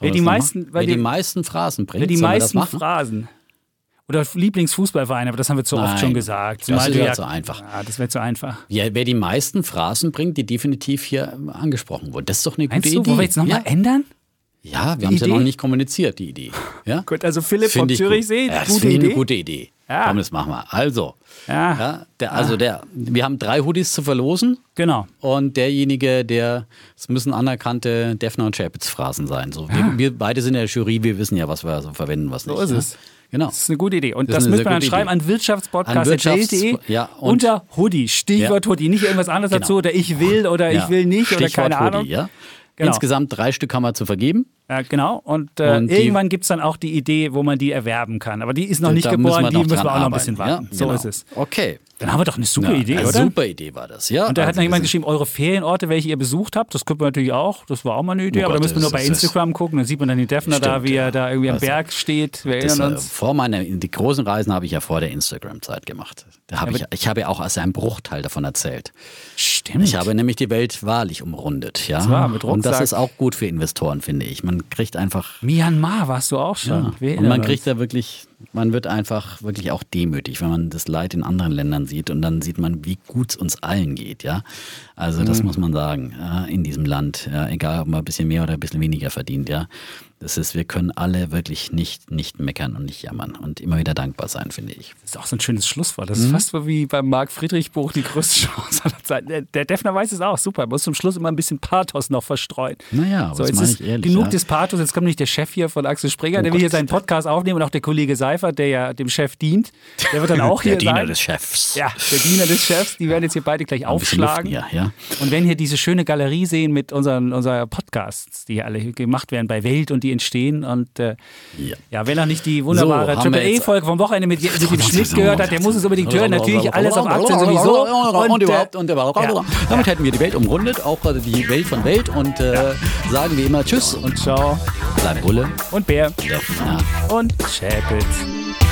wer, die meisten, wer die, die meisten Phrasen bringt, wer die meisten Phrasen. Oder Lieblingsfußballverein, aber das haben wir zu Nein, oft schon gesagt. Das wäre ja, zu einfach. Ja, das wäre zu einfach. Ja, wer die meisten Phrasen bringt, die definitiv hier angesprochen wurden. Das ist doch eine Meinst gute du, Idee. Wollen wir jetzt nochmal ja. ändern? Ja, wir haben es ja noch nicht kommuniziert, die Idee. Ja? gut, also Philipp von Zürichsee, ja, das gute Idee. eine gute Idee. Ja. Komm, das machen wir. Also, ja. ja der, also der, wir haben drei Hoodies zu verlosen. Genau. Und derjenige, der, es müssen anerkannte Defner und Chapitz Phrasen sein. So, wir, wir, beide sind in der Jury, wir wissen ja, was wir so verwenden, was nicht. So ist es. Genau. Das ist eine gute Idee. Und das, das müssen wir dann schreiben an wirtschaftspodcast.de ja, unter Hoodie. Stichwort ja. Hoodie. Nicht irgendwas anderes genau. dazu oder ich will oder ja. ich will nicht Stichwort oder keine Ahnung. ja. Genau. Insgesamt drei Stück haben wir zu vergeben. Ja, genau. Und, äh, und irgendwann gibt es dann auch die Idee, wo man die erwerben kann. Aber die ist noch nicht geboren, die müssen wir auch arbeiten. noch ein bisschen warten. so genau. ist es. Okay. Dann haben wir doch eine super ja, Idee, eine oder? super Idee war das, ja. Und da also hat noch jemand geschrieben, eure Ferienorte, welche ihr besucht habt. Das könnte man natürlich auch. Das war auch mal eine Idee. Oh aber Gott, da müssen wir nur bei Instagram gucken. Dann sieht man dann den Defner da, wie er da irgendwie am also, Berg steht. Wir erinnern das, uns. Vor meiner, die großen Reisen habe ich ja vor der Instagram-Zeit gemacht. Da habe ja, ich, ich habe ja auch als ein Bruchteil davon erzählt. Stimmt. Ich habe nämlich die Welt wahrlich umrundet, ja. Das war mit Und das ist auch gut für Investoren, finde ich. Man kriegt einfach. Myanmar warst du auch schon. Ja. Und man kriegt da wirklich man wird einfach wirklich auch demütig, wenn man das Leid in anderen Ländern sieht und dann sieht man, wie gut es uns allen geht, ja. Also das mhm. muss man sagen, in diesem Land, egal ob man ein bisschen mehr oder ein bisschen weniger verdient, ja. Das ist, wir können alle wirklich nicht, nicht meckern und nicht jammern und immer wieder dankbar sein, finde ich. Das ist auch so ein schönes Schlusswort. Das ist mhm. fast so wie beim Marc-Friedrich-Buch die größte Chance aller Zeiten. Der, der Defner weiß es auch, super. Muss zum Schluss immer ein bisschen Pathos noch verstreuen. Naja, so, jetzt ist ehrlich, genug ja. des Pathos. Jetzt kommt nicht der Chef hier von Axel Springer, oh der will hier seinen Podcast aufnehmen und auch der Kollege Seifert, der ja dem Chef dient. Der wird dann auch hier der sein. Der Diener des Chefs. Ja, der Diener des Chefs. Die werden jetzt hier beide gleich aufschlagen. Hier, ja. Und werden hier diese schöne Galerie sehen mit unseren, unseren Podcasts, die alle gemacht werden bei Welt und die entstehen und äh, ja. ja. wenn er nicht die wunderbare so, Triple E-Folge vom Wochenende mit, dem Schnitt gehört hat, der muss es unbedingt hören. Natürlich alles auf Aktien sowieso. Und, und überhaupt, und überhaupt. Ja. Damit hätten wir die Welt umrundet, auch die Welt von Welt und äh, sagen wie immer Tschüss und Ciao. Bleib Bulle und Bär und Chapitz.